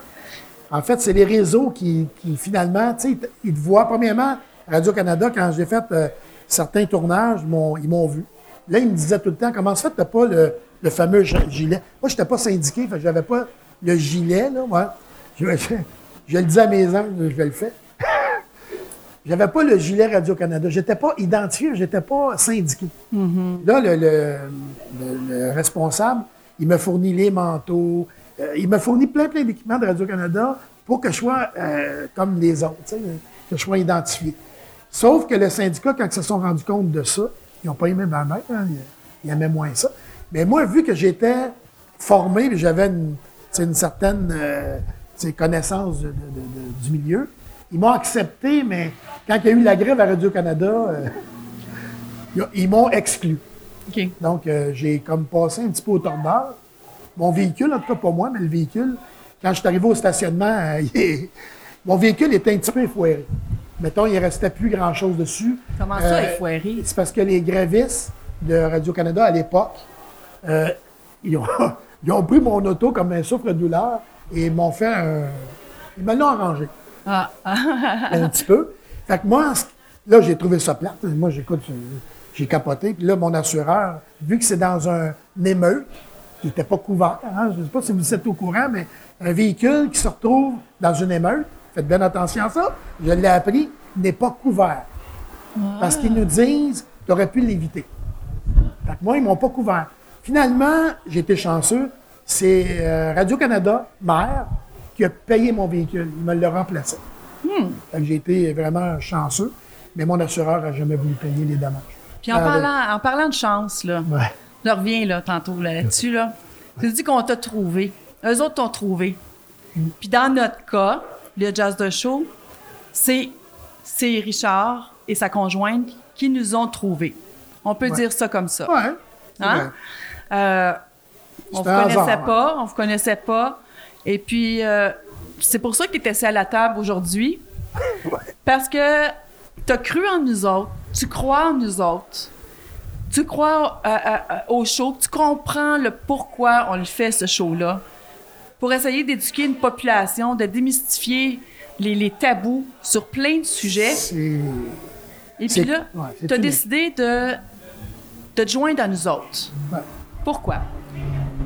En fait, c'est les réseaux qui, qui, finalement, tu sais, ils te voient. Premièrement, Radio-Canada, quand j'ai fait euh, certains tournages, ils m'ont- vu. Là, ils me disaient tout le temps, comment ça fait que t'as pas le, le fameux gi- gilet? Moi, je n'étais pas syndiqué, fait que j'avais pas le gilet, là, moi. Je, je- je le dis à mes anges, je le fais. J'avais pas le gilet Radio-Canada. J'étais pas identifié, j'étais pas syndiqué. Là, le, le- le- le responsable, il me fournit les manteaux, euh, il me fournit plein, plein d'équipements de Radio-Canada pour que je sois euh, comme les autres, que je sois identifié. Sauf que le syndicat, quand ils se sont rendus compte de ça, ils n'ont pas aimé ma mère, hein, ils, ils aimaient moins ça. Mais moi, vu que j'étais formé, j'avais une, certaine euh, connaissance de- de- de- de- du milieu, ils m'ont accepté, mais quand il y a eu la grève à Radio-Canada, euh, ils- m'ont exclu. Donc, euh, j'ai comme passé un petit peu au tordeur. Mon véhicule, en tout cas pas moi, mais le véhicule, quand je suis arrivé au stationnement, euh, est- mon véhicule était un petit peu effoiré. Mettons, il ne restait plus grand-chose dessus. Comment ça, Euh, effoiré? C'est parce que les grévistes de Radio-Canada, à l'époque, ils, ont, ils ont pris mon auto comme un souffre-douleur et m'ont fait un... Ils me l'ont arrangé Ah, un petit peu. Fait que moi, là, j'ai trouvé ça plate. Moi, j'écoute, j'ai capoté. Puis là, mon assureur, vu que c'est dans un émeute, qui n'était pas couvert, hein, je ne sais pas si vous êtes au courant, mais un véhicule qui se retrouve dans une émeute, faites bien attention à ça, je l'ai appris, n'est pas couvert. Parce qu'ils nous disent, tu aurais pu l'éviter. Fait que moi, ils ne m'ont pas couvert. Finalement, j'ai été chanceux. C'est euh, Radio-Canada, maire, qui a payé mon véhicule. Il me l'a remplacé. Que j'ai été vraiment chanceux, mais mon assureur n'a jamais voulu payer les dommages. Puis en Ah, parlant, en parlant de chance, là, Ouais. je reviens là, tantôt là, là-dessus. Là. Tu dis qu'on t'a trouvé. Eux autres t'ont trouvé. Puis dans notre cas, le Jazz de Show, c'est, c'est Richard et sa conjointe qui nous ont trouvés. On peut Ouais. dire ça comme ça. Ouais. Hein? Euh, on ne vous connaissait hasard, pas, on vous connaissait pas. Et puis, euh, c'est pour ça que tu assis à la table aujourd'hui. Parce que tu as cru en nous autres, tu crois en nous autres, tu crois euh, euh, au show, tu comprends le pourquoi on le fait, ce show-là, pour essayer d'éduquer une population, de démystifier les, les tabous sur plein de sujets. Et puis là, ouais, tu as unique. décidé de, de te joindre à nous autres. Ouais. Pourquoi?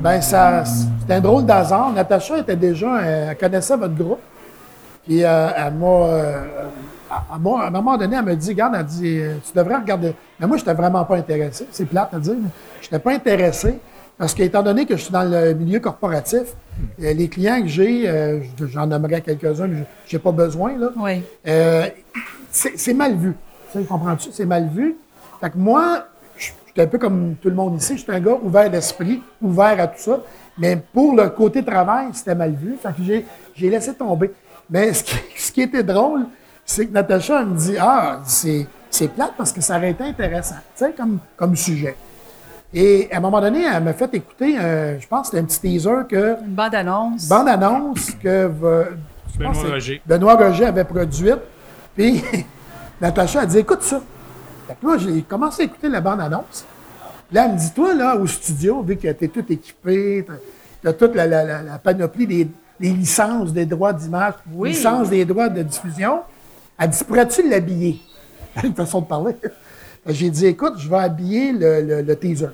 Ben, ça, c'était un drôle d'hasard. Natacha était déjà, elle connaissait votre groupe. Puis, euh, elle m'a, euh, elle m'a- à un moment donné, elle me dit, regarde, elle dit, euh, tu devrais regarder. Mais moi, je n'étais vraiment pas intéressé. C'est plate à dire, mais je n'étais pas intéressé. Parce qu'étant donné que je suis dans le milieu corporatif, euh, les clients que j'ai, euh, j'en nommerai quelques-uns, mais je n'ai pas besoin, là. Oui. Euh, c'est mal vu. Tu comprends-tu? C'est mal vu. Fait que moi, suis un peu comme tout le monde ici. Je suis un gars ouvert d'esprit, ouvert à tout ça. Mais pour le côté travail, c'était mal vu. Fait que j'ai, j'ai laissé tomber. Mais ce qui, ce qui était drôle, c'est que Natacha elle me dit Ah, c'est, c'est plate parce que ça aurait été intéressant, tu sais, comme, comme sujet. Et à un moment donné, elle m'a fait écouter, euh, je pense que c'était un petit teaser que Une bande-annonce. bande-annonce que Benoît Roger. Benoît Roger avait produite. Puis Natacha a dit Écoute ça. Fait que moi, j'ai commencé à écouter la bande-annonce. Là, elle me dit Toi, là, au studio, vu que tu es tout équipé, tu as toute la, la- la- la panoplie des, des licences des droits d'image, Oui. licences des droits de diffusion, elle dit Pourrais-tu l'habiller? Une façon de parler. J'ai dit Écoute, je vais habiller le, le- le teaser.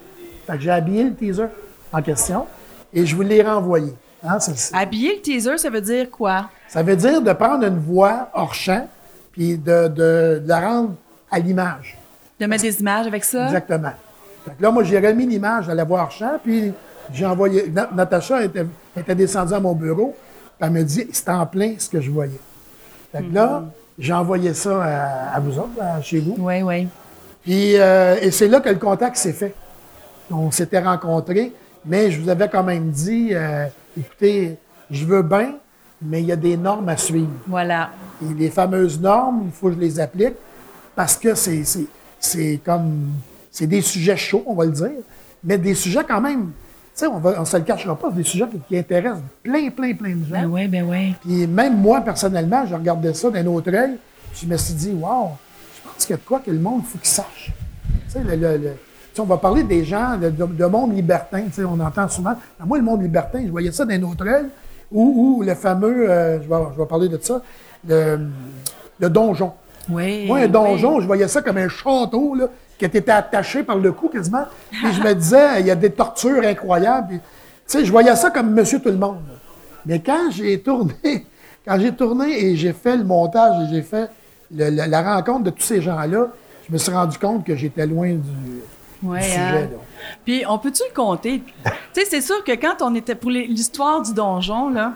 Fait que j'ai habillé le teaser en question et je vous l'ai renvoyé. Hein, Habiller le teaser, ça veut dire quoi? ça veut dire de prendre une voix hors champ puis de, de- de la rendre à l'image. De mettre des images avec ça? Exactement. Fait que là, moi, j'ai remis l'image à la voix hors champ, puis j'ai envoyé. Na- Natacha était, était descendue à mon bureau, puis elle me dit c'est en plein ce que je voyais. Fait que là, j'ai envoyé ça à, à vous autres, à- chez vous. Oui, oui. Puis, euh, et c'est là que le contact s'est fait. On s'était rencontrés, mais je vous avais quand même dit euh, écoutez, je veux bien, mais il y a des normes à suivre. Voilà. Et les fameuses normes, il faut que je les applique parce que c'est, c'est, comme. C'est des sujets chauds, on va le dire, mais des sujets quand même. Tu sais, on ne se le cachera pas, c'est des sujets qui, qui intéressent plein, plein, plein de gens. Ben oui, ben oui. Puis même moi, personnellement, je regardais ça d'un autre œil. Je me suis dit, wow, je pense qu'il y a de quoi que le monde, il faut qu'il sache. Tu sais, le- le- on va parler des gens, de, de- de monde libertin. tu sais, on entend souvent. Ben, moi, le monde libertin, je voyais ça d'un autre œil. Ou, ou le fameux, euh, je, vais, je vais parler de ça, le, le donjon. Oui. Moi, un donjon, je voyais ça comme un château là, qui était attaché par le cou quasiment. Puis je me disais, il y a des tortures incroyables. Puis, tu sais, je voyais ça comme Monsieur Tout-le-Monde. Mais quand j'ai tourné, quand j'ai tourné et j'ai fait le montage et j'ai fait le- le- la rencontre de tous ces gens-là, je me suis rendu compte que j'étais loin du, sujet. hein. Puis, on peut-tu le compter? tu sais, c'est sûr que quand on était pour l'histoire du donjon, là,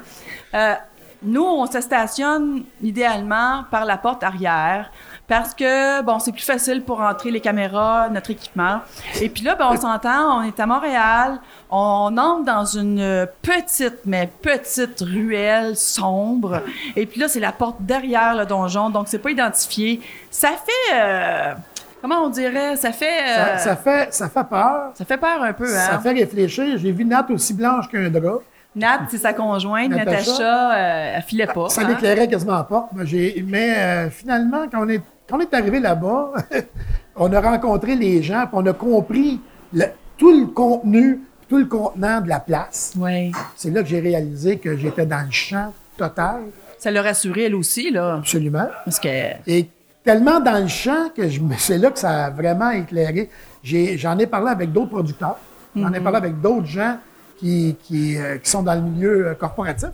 euh, nous, on se stationne idéalement par la porte arrière parce que, bon, c'est plus facile pour entrer les caméras, notre équipement. Et puis là, ben, on s'entend, on est à Montréal, on entre dans une petite, mais petite ruelle sombre. Et puis là, c'est la porte derrière le donjon, donc c'est pas identifié. Ça fait... euh, comment on dirait? Ça fait... euh, Ça, ça fait, ça fait peur. ça fait peur un peu, hein? Ça fait réfléchir. J'ai vu Nat aussi blanche qu'un drap. Nat, c'est sa conjointe. Natacha. Euh, elle filait pas. Ça hein? l'éclairait quasiment pas. J'ai- Mais euh, finalement, quand on est, quand on est arrivé là-bas, on a rencontré les gens, puis on a compris le- tout le contenu, tout le contenant de la place. Oui. C'est là que j'ai réalisé que j'étais dans le champ total, Ça l'a rassurée, elle aussi, là. absolument. Parce que. Et tellement dans le champ que c'est là que ça a vraiment éclairé. J'en ai, parlé avec d'autres producteurs. J'en ai parlé avec d'autres gens qui, qui, euh, qui sont dans le milieu euh, corporatif,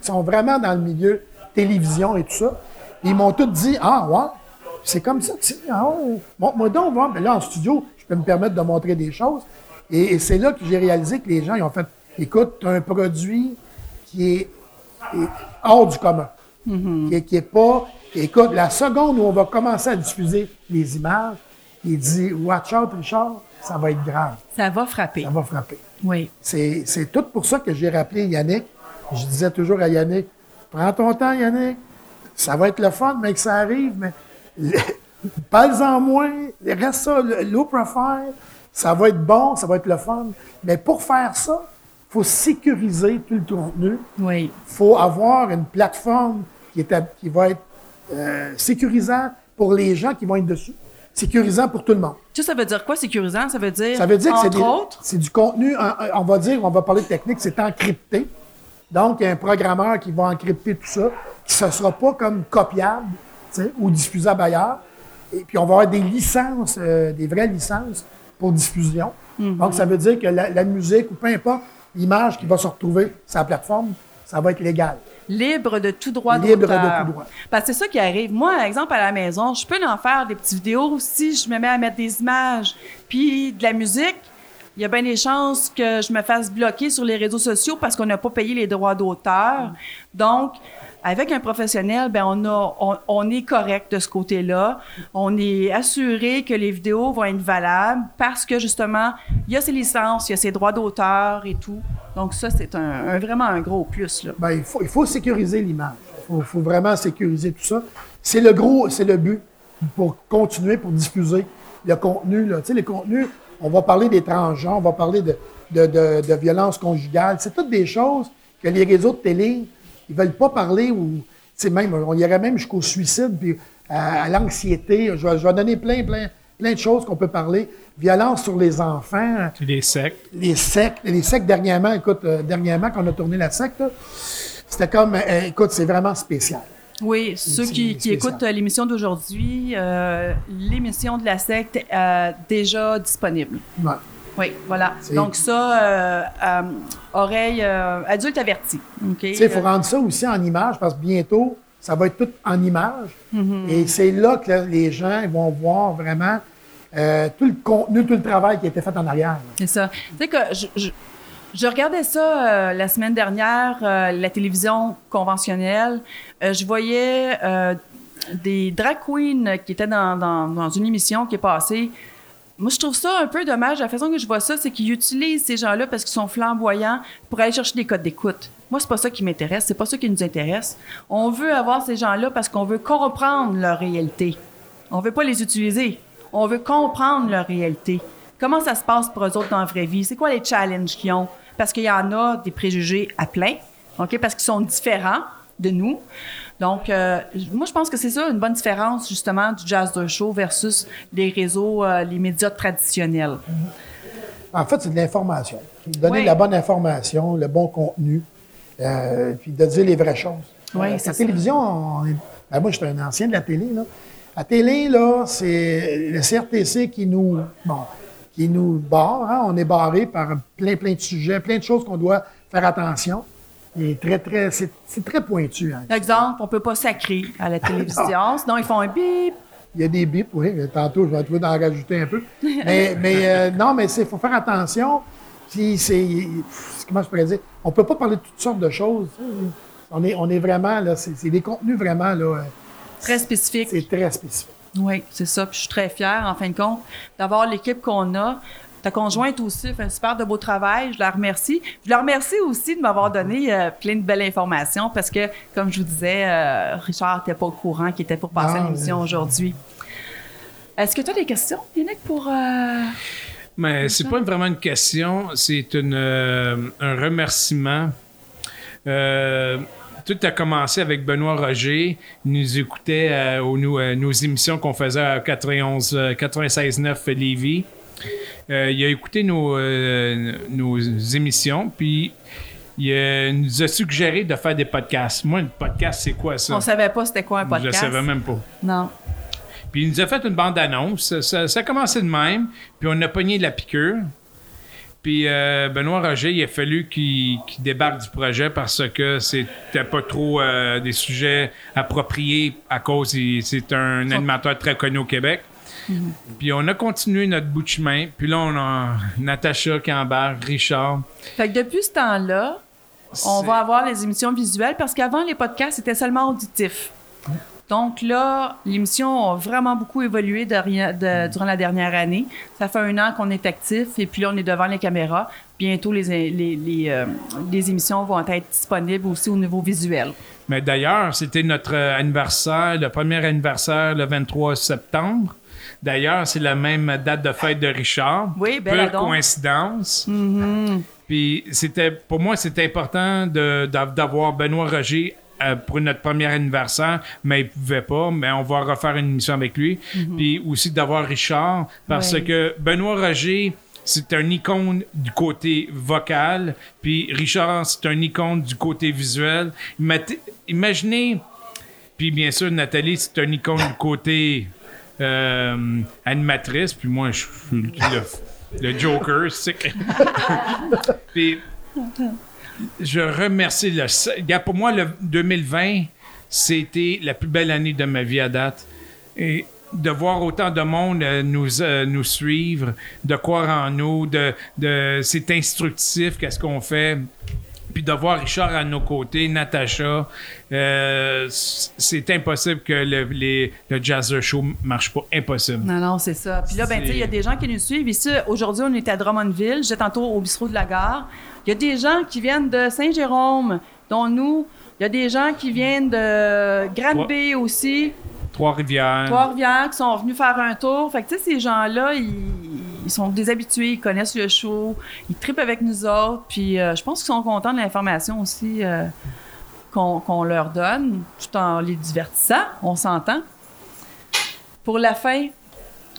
qui sont vraiment dans le milieu télévision et tout ça. Ils m'ont tous dit Ah, ouais, c'est comme ça. tu sais, Ah, ouais. Montre-moi donc. Mais là, en studio, je peux me permettre de montrer des choses. Et, et c'est là que j'ai réalisé que les gens ils ont fait Écoute, as un produit qui est est hors du commun. qui, est, qui est pas. Écoute, la seconde où on va commencer à diffuser les images, il dit Watch out, Richard, ça va être grave, Ça va frapper. ça va frapper. Oui. C'est tout pour ça que j'ai rappelé Yannick. Je disais toujours à Yannick Prends ton temps, Yannick. Ça va être le fun, mais que ça arrive, mais le- parle-en moins, reste ça, low profile. Ça va être bon, ça va être le fun. Mais pour faire ça, il faut sécuriser tout le contenu Oui. faut avoir une plateforme qui, est qui va être euh, sécurisante pour les gens qui vont être dessus, sécurisant pour tout le monde. Ça, ça veut dire quoi, sécurisant? Ça veut dire. Ça veut dire que c'est entre autres? c'est du contenu, en- en- on va dire, on va parler de technique, c'est encrypté. Donc, il y a un programmeur qui va encrypter tout ça, qui ne sera pas comme copiable ou diffusable ailleurs. Et puis, on va avoir des licences, euh, des vraies licences pour diffusion. Mm-hmm. Donc, ça veut dire que la, la musique ou peu importe, l'image qui va se retrouver sur la plateforme, ça va être légal. Libre de tout droit Libre de d'auteur. tout droit. Parce que c'est ça qui arrive. Moi, par exemple, à la maison, je peux en faire des petites vidéos si je me mets à mettre des images. Puis de la musique, il y a bien des chances que je me fasse bloquer sur les réseaux sociaux parce qu'on n'a pas payé les droits d'auteur. Donc, avec un professionnel, ben on, a, on, est correct de ce côté-là. On est assuré que les vidéos vont être valables parce que justement, il y a ses licences, il y a ses droits d'auteur et tout. Donc ça, c'est un, vraiment un gros plus. Là. Ben, il, faut, il faut sécuriser l'image. Il faut, vraiment sécuriser tout ça. C'est le gros, c'est le but pour continuer, pour diffuser le contenu. Tu sais, les contenus, on va parler des transgenres, on va parler de, de, de, de violence conjugale. C'est toutes des choses que les réseaux de télé, ils veulent pas parler ou, tu sais, même, on irait même jusqu'au suicide, puis à, à l'anxiété. Je vais, je vais donner plein, plein, plein de choses qu'on peut parler. Violence sur les enfants des sectes. les sectes, les sectes dernièrement, écoute, euh, dernièrement, quand on a tourné la secte, c'était comme, euh, écoute, c'est vraiment spécial. Oui, ceux qui, écoutent euh, l'émission d'aujourd'hui, euh, l'émission de la secte euh, déjà disponible. Ouais. Oui, voilà. Donc ça, euh, euh, oreille euh, adulte averti. OK? Tu sais, il faut rendre ça aussi en image parce que bientôt, ça va être tout en image. Et c'est là que les gens vont voir vraiment euh, tout le contenu, tout le travail qui a été fait en arrière. C'est ça. Tu sais que je, je, je regardais ça euh, la semaine dernière, euh, la télévision conventionnelle. Euh, je voyais euh, des drag queens qui étaient dans, dans, dans une émission qui est passée. Moi, je trouve ça un peu dommage. La façon que je vois ça, c'est qu'ils utilisent ces gens-là parce qu'ils sont flamboyants pour aller chercher des codes d'écoute. Moi, c'est pas ça qui m'intéresse. C'est pas ça qui nous intéresse. On veut avoir ces gens-là parce qu'on veut comprendre leur réalité. On veut pas les utiliser. On veut comprendre leur réalité. Comment ça se passe pour eux autres dans la vraie vie? C'est quoi les challenges qu'ils ont? Parce qu'il y en a des préjugés à plein, OK? Parce qu'ils sont différents de nous. Donc, euh, moi, je pense que c'est ça une bonne différence, justement, du jazz de show versus les réseaux, euh, les médias traditionnels. En fait, c'est de l'information. Donner Oui. la bonne information, le bon contenu. euh, puis de dire les vraies choses. Oui, c'est la télévision, on est- ben, moi, je suis un ancien de la télé. Là. La télé, là, c'est le CRTC qui nous, bon, qui nous barre. hein. On est barré par plein, plein de sujets, plein de choses qu'on doit faire attention. Et très, très, c'est, c'est très pointu. hein. Exemple, on peut pas sacrer à la télévision, sinon ils font un bip. Il y a des bips, oui. mais Tantôt, je vais trouver d'en rajouter un peu. Mais, mais euh, non, mais il faut faire attention. Puis c'est. Comment je pourrais dire? On peut pas parler de toutes sortes de choses. On est, on est vraiment, là, c'est c'est des contenus vraiment, là, euh, Très spécifique. c'est très spécifique. Oui, c'est ça. Puis je suis très fière, en fin de compte, d'avoir l'équipe qu'on a. Ta conjointe aussi fait un super de beau travail. Je la remercie. Je la remercie aussi de m'avoir donné euh, plein de belles informations parce que, comme je vous disais, euh, Richard n'était pas au courant qu'il était pour passer à Ah, l'émission oui. aujourd'hui. Est-ce que tu as des questions, Yannick, pour. euh, Mais c'est pas vraiment une question, c'est une, euh, un remerciement. Euh, tout a commencé avec Benoît Roger. Il nous écoutait euh, aux, nous- euh, nos émissions qu'on faisait à 91, euh, 96.9 Lévis. Euh, il a écouté nos, euh, nos émissions, puis il euh, nous a suggéré de faire des podcasts. Moi, le podcast, c'est quoi ça? On savait pas c'était quoi un Je podcast. ne savais même pas. Non. Puis il nous a fait une bande-annonce. Ça, a commencé de même. Puis on a pogné de la piqûre. Puis euh, Benoît Roger, il a fallu qu'il débarque du projet parce que c'était pas trop euh, des sujets appropriés à cause il- c'est un animateur très connu au Québec. Puis on a continué notre bout de chemin. Puis là, on a Natacha qui embarque, Richard. Fait que depuis ce temps-là, on va avoir les émissions visuelles parce qu'avant, les podcasts étaient seulement auditifs. Donc là, l'émission a vraiment beaucoup évolué de de- durant la dernière année. Ça fait un an qu'on est actif et puis là, on est devant les caméras. Bientôt, les, les, les, euh, les émissions vont être disponibles aussi au niveau visuel. Mais d'ailleurs, c'était notre anniversaire, le premier anniversaire le 23 septembre. D'ailleurs, c'est la même date de fête de Richard. Oui, ben Pure coïncidence. Mhm. Puis c'était pour moi, c'était important de- d'avoir Benoît Roger euh, pour notre premier anniversaire, mais il pouvait pas. Mais on va refaire une émission avec lui. Puis aussi d'avoir Richard, parce que Benoît Roger, c'est un icône du côté vocal, puis Richard, c'est un icône du côté visuel. Imaginez, puis bien sûr, Nathalie, c'est un icône du côté euh, animatrice, puis moi, je suis le, le Joker, puis, je remercie le. Pour moi, le 2020, c'était la plus belle année de ma vie à date. Et de voir autant de monde euh, nous, euh, nous suivre, de croire en nous, de, de, c'est instructif, qu'est-ce qu'on fait. Puis de voir Richard à nos côtés, Natacha, euh, c'est impossible que le, les- le Jazzer Show marche pas. Impossible. Non, non, c'est ça. Puis là, ben, tu sais, il y a des gens qui nous suivent. Ici, aujourd'hui, on est à Drummondville. J'étais tantôt au bistrot de la gare. Il y a des gens qui viennent de Saint-Jérôme, dont nous. Il y a des gens qui viennent de Granby aussi, Trois-Rivières. Trois-Rivières, qui sont venus faire un tour. Fait que, tu sais, ces gens-là, ils, ils sont des habitués, ils connaissent le show, ils tripent avec nous autres. Puis euh, je pense qu'ils sont contents de l'information aussi euh, qu'on leur donne, tout en les divertissant. On s'entend. Pour la fin,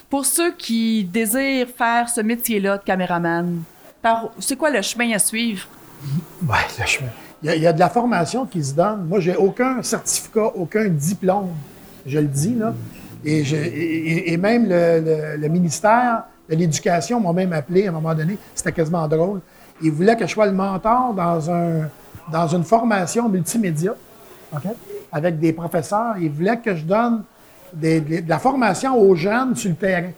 pour ceux qui désirent faire ce métier-là de caméraman, c'est quoi le chemin à suivre? Ouais, le chemin. Il y, a, de la formation qui se donne. Moi, j'ai aucun certificat, aucun diplôme. Je le dis, là. Et, je- même le- le ministère de l'Éducation m'a même appelé à un moment donné. C'était quasiment drôle. Il voulait que je sois le mentor dans, un, dans une formation multimédia, OK? avec des professeurs. Il voulait que je donne des- des- de la formation aux jeunes sur le terrain.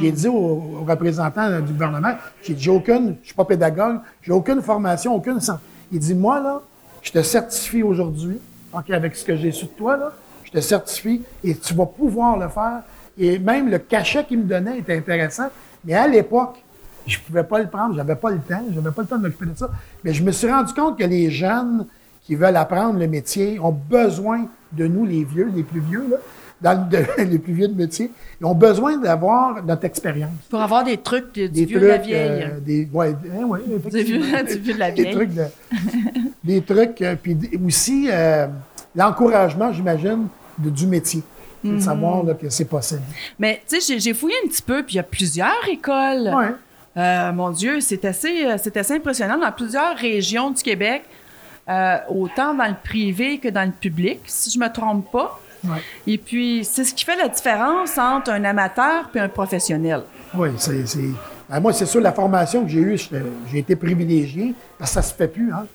J'ai dit aux, aux représentants du gouvernement, j'ai dit, j'ai aucune, je suis pas pédagogue, j'ai aucune formation, aucune. Il dit, moi, là, je te certifie aujourd'hui, OK, avec ce que j'ai su de toi, là, je te certifie et tu vas pouvoir le faire. Et même le cachet qu'il me donnait était intéressant. Mais à l'époque, je pouvais pas le prendre, j'avais pas le temps, j'avais pas le temps de m'occuper de ça. Mais je me suis rendu compte que les jeunes qui veulent apprendre le métier ont besoin de nous, les vieux, les plus vieux, là, dans le- de- les plus vieux de métier. Ils ont besoin d'avoir notre expérience. Pour avoir des trucs de- du Des vieux trucs, de la vieille. euh, des, ouais, hein, ouais, du, vieux, du vieux de la des vieille. trucs, de- des trucs, euh, puis aussi euh, l'encouragement, j'imagine, du métier. Mhm. De savoir là, que c'est possible. Mais tu sais, j'ai- fouillé un petit peu, puis il y a plusieurs écoles. Ouais. Euh, mon Dieu, c'est assez, euh, c'est assez impressionnant. Dans plusieurs régions du Québec, euh, autant dans le privé que dans le public, si je me trompe pas. Ouais. Et puis, c'est ce qui fait la différence entre un amateur et un professionnel. Oui, c'est. ben, moi, c'est sûr, la formation que j'ai eue, j'ai été privilégié, parce que ça se fait plus. Hein.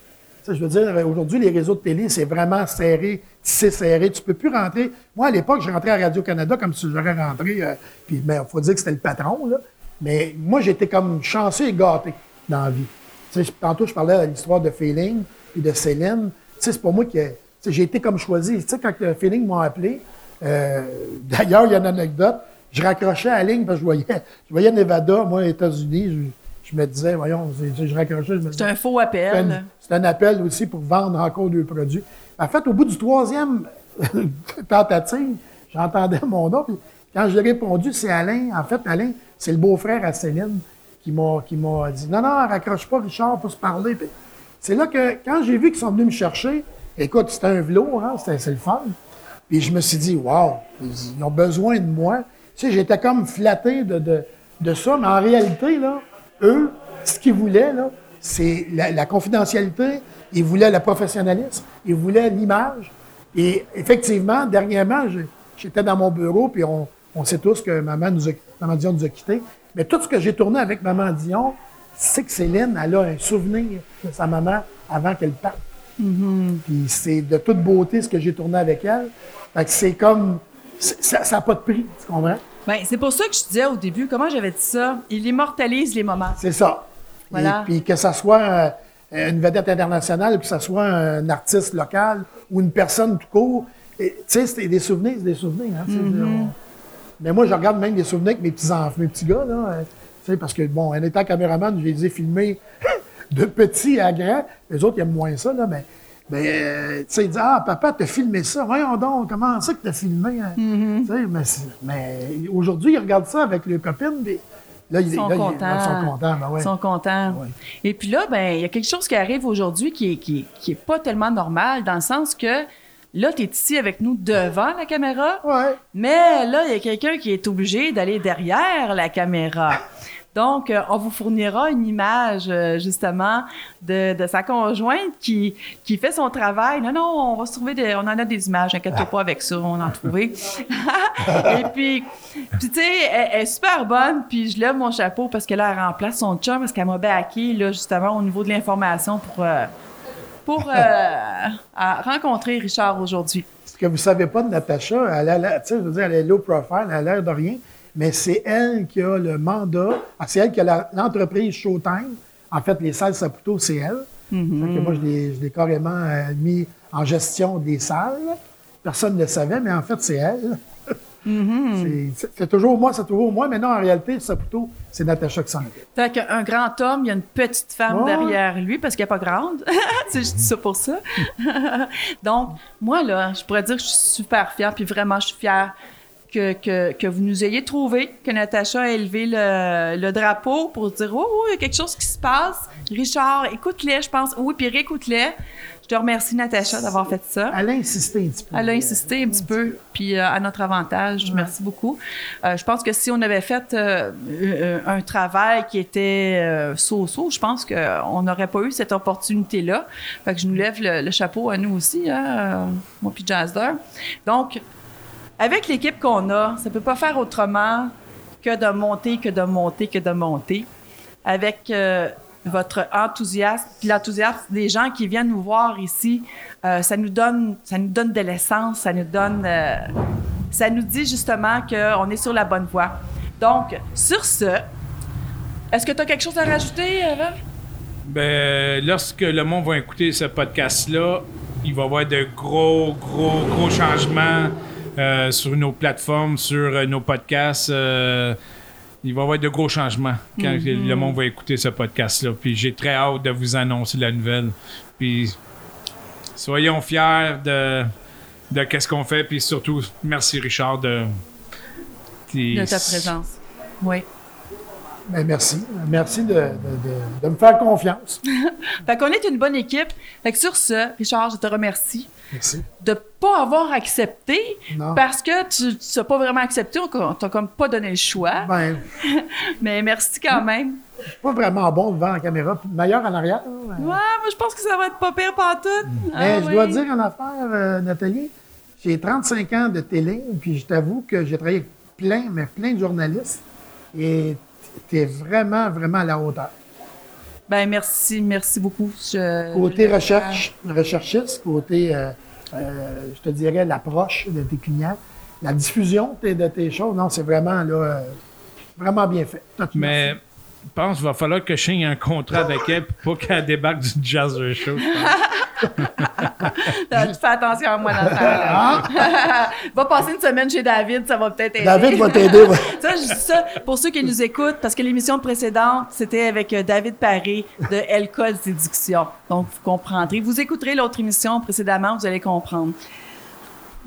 Je veux dire, aujourd'hui, les réseaux de télé, c'est vraiment serré, tissé serré. Tu peux plus rentrer. Moi, à l'époque, je rentrais à Radio-Canada comme si j'aurais rentré. euh, puis, il faut dire que c'était le patron, là. Mais moi, j'étais comme chanceux et gâté dans la vie. Tantôt, je parlais de l'histoire de Feeling et de Céline. C'est pas moi sais, j'ai été comme choisi. Tu sais, quand le Feeling m'a appelé, euh, d'ailleurs, il y a une anecdote. Je raccrochais à la ligne parce que je voyais, je voyais Nevada, moi, États-Unis. Je me disais, voyons, je raccrochais. Je me C'est un faux appel. c'est un appel aussi pour vendre encore deux produits. En fait, au bout du troisième tentative, j'entendais mon nom. Puis quand j'ai répondu, c'est Alain. En fait, Alain, c'est le beau-frère à Céline qui m'a, dit Non, non, raccroche pas, Richard, pour se parler. C'est là que, quand j'ai vu qu'ils sont venus me chercher, écoute, c'était un velours, hein, c'était, c'est le fun. Puis je me suis dit, wow, ils ont besoin de moi. Tu sais, j'étais comme flatté de, de, de ça, mais en réalité, là, eux, ce qu'ils voulaient, c'est la, la confidentialité, ils voulaient le professionnalisme, ils voulaient l'image. Et effectivement, dernièrement, j'étais dans mon bureau, puis on, on sait tous que Maman, nous a, Maman Dion nous a quittés. Mais tout ce que j'ai tourné avec Maman Dion, c'est que Céline, elle a un souvenir de sa maman avant qu'elle parte. Puis c'est de toute beauté ce que j'ai tourné avec elle. Fait que c'est comme. Ça n'a pas de prix, tu comprends? Ben, c'est pour ça que je disais au début, comment j'avais dit ça? Il immortalise les moments. C'est ça. Voilà. Et puis que ça soit euh, une vedette internationale, que ça soit un artiste local ou une personne tout court. Tu sais, c'est des souvenirs, c'est des souvenirs. Hein, Mm-hmm. on- Mais moi, je regarde même des souvenirs avec mes petits enfants, mes petits gars, là. euh, tu sais, parce que, bon, en étant caméraman, je les ai filmés de petits à grands. Les autres, ils aiment moins ça, là, mais. Mais, euh, tu sais, ils disent Ah, papa, t'as filmé ça. Voyons donc, comment ça que t'as filmé? hein? Tu sais, mais, mais aujourd'hui, ils regardent ça avec leurs copines. là, ils, sont là, ils- contents. ils sont contents. ben ouais. Ils sont contents. Ouais. Et puis là, ben, il y a quelque chose qui arrive aujourd'hui qui est, qui, est- qui est pas tellement normal, dans le sens que là, tu es ici avec nous devant la caméra, Ouais. mais là, il y a quelqu'un qui est obligé d'aller derrière la caméra. Donc, euh, on vous fournira une image, euh, justement, de, de sa conjointe qui, qui fait son travail. Non, non, on va se trouver des, on en a des images, inquiète pas avec ça, on en a trouvé. Et puis, puis tu sais, elle, elle est super bonne, puis je lève mon chapeau parce que là, elle remplace son chum parce qu'elle m'a backé, là, justement, au niveau de l'information pour, euh, pour à rencontrer Richard aujourd'hui. Ce que vous savez pas de Natacha, elle a l'air- tu sais, je veux dire, elle est low profile, elle a l'air de rien, mais c'est elle qui a le mandat, ah, c'est elle qui a l'entreprise Showtime. En fait, les salles Saputo, c'est elle. Que moi, je l'ai je carrément euh, mis en gestion des salles. Personne ne le savait, mais en fait, c'est elle. C'est- C'est c'est toujours moi, c'est toujours moi, mais non, en réalité, Saputo, c'est Natacha qui s'en. Fait qu'un grand homme, il y a une petite femme derrière lui parce qu'elle n'est pas grande. c'est juste ça pour ça. Donc, moi, là, je pourrais dire que je suis super fière, puis vraiment, je suis fière que, que, que vous nous ayez trouvé, que Natacha a élevé le, le drapeau pour dire Oh, oh, il y a quelque chose qui se passe. Richard, écoute-les, je pense. Oui, puis réécoute-les. Je te remercie, Natacha, d'avoir fait ça. Elle a insisté un petit peu. Elle a insisté un petit peu, puis euh, à notre avantage. Merci beaucoup. Euh, je pense que si on avait fait euh, un travail qui était so-so, je pense qu'on n'aurait pas eu cette opportunité-là. Fait que je nous lève le, le chapeau à nous aussi, hein, moi puis Jazzer. Donc, avec l'équipe qu'on a, ça peut pas faire autrement que de monter, que de monter, que de monter. Avec euh, votre enthousiasme, l'enthousiasme des gens qui viennent nous voir ici, euh, ça nous donne, ça nous donne de l'essence, ça nous donne, euh, ça nous dit justement qu'on est sur la bonne voie. Donc, sur ce, est-ce que tu as quelque chose à rajouter, Eva? Ben, lorsque le monde va écouter ce podcast-là, il va y avoir de gros, gros, gros changements euh, sur nos plateformes, sur euh, nos podcasts. euh, il va y avoir de gros changements quand le monde va écouter ce podcast-là. Puis j'ai très hâte de vous annoncer la nouvelle. Puis soyons fiers de, de qu'est-ce qu'on fait. Puis surtout, merci Richard de, De ta présence. Oui. Ben, merci. Merci de, de- de- de me faire confiance. Fait qu'on est une bonne équipe. Fait que sur ce, Richard, je te remercie Merci. de pas avoir accepté Non. parce que tu ne pas vraiment accepté, on t'a comme pas donné le choix. Ben, Mais merci quand même. Je suis pas vraiment bon devant la caméra, meilleur en arrière. hein? Ouais, moi, je pense que ça va être pas pire pantoute. Mais Ah je oui. dois dire en affaire, euh, Nathalie, j'ai 35 ans de télé, puis je t'avoue que j'ai travaillé avec plein, mais plein de journalistes. Et tu es vraiment, vraiment à la hauteur. Ben, merci, merci beaucoup. Je- Côté recherche, recherchiste, côté, euh, euh, je te dirais, l'approche de tes clients, la diffusion de tes, de tes choses, non, c'est vraiment, là, euh, vraiment bien fait. Toi, Mais pense qu'il va falloir que je signe un contrat avec elle pour pas qu'elle débarque du Jazzer Show. je pense. Fais attention à moi dans ça. Va passer une semaine chez David, ça va peut-être aider. David va t'aider. ouais. Ça, je dis ça pour ceux qui nous écoutent, parce que l'émission précédente, c'était avec euh, David Paré de Elcol Séduction. Donc, vous comprendrez. Vous écouterez l'autre émission précédemment, vous allez comprendre.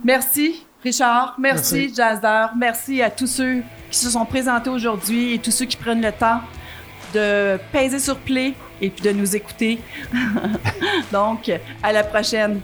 Merci, Richard. Merci, Merci. Jazzer. Merci à tous ceux qui se sont présentés aujourd'hui et tous ceux qui prennent le temps de peser sur play et puis de nous écouter. Donc, à la prochaine.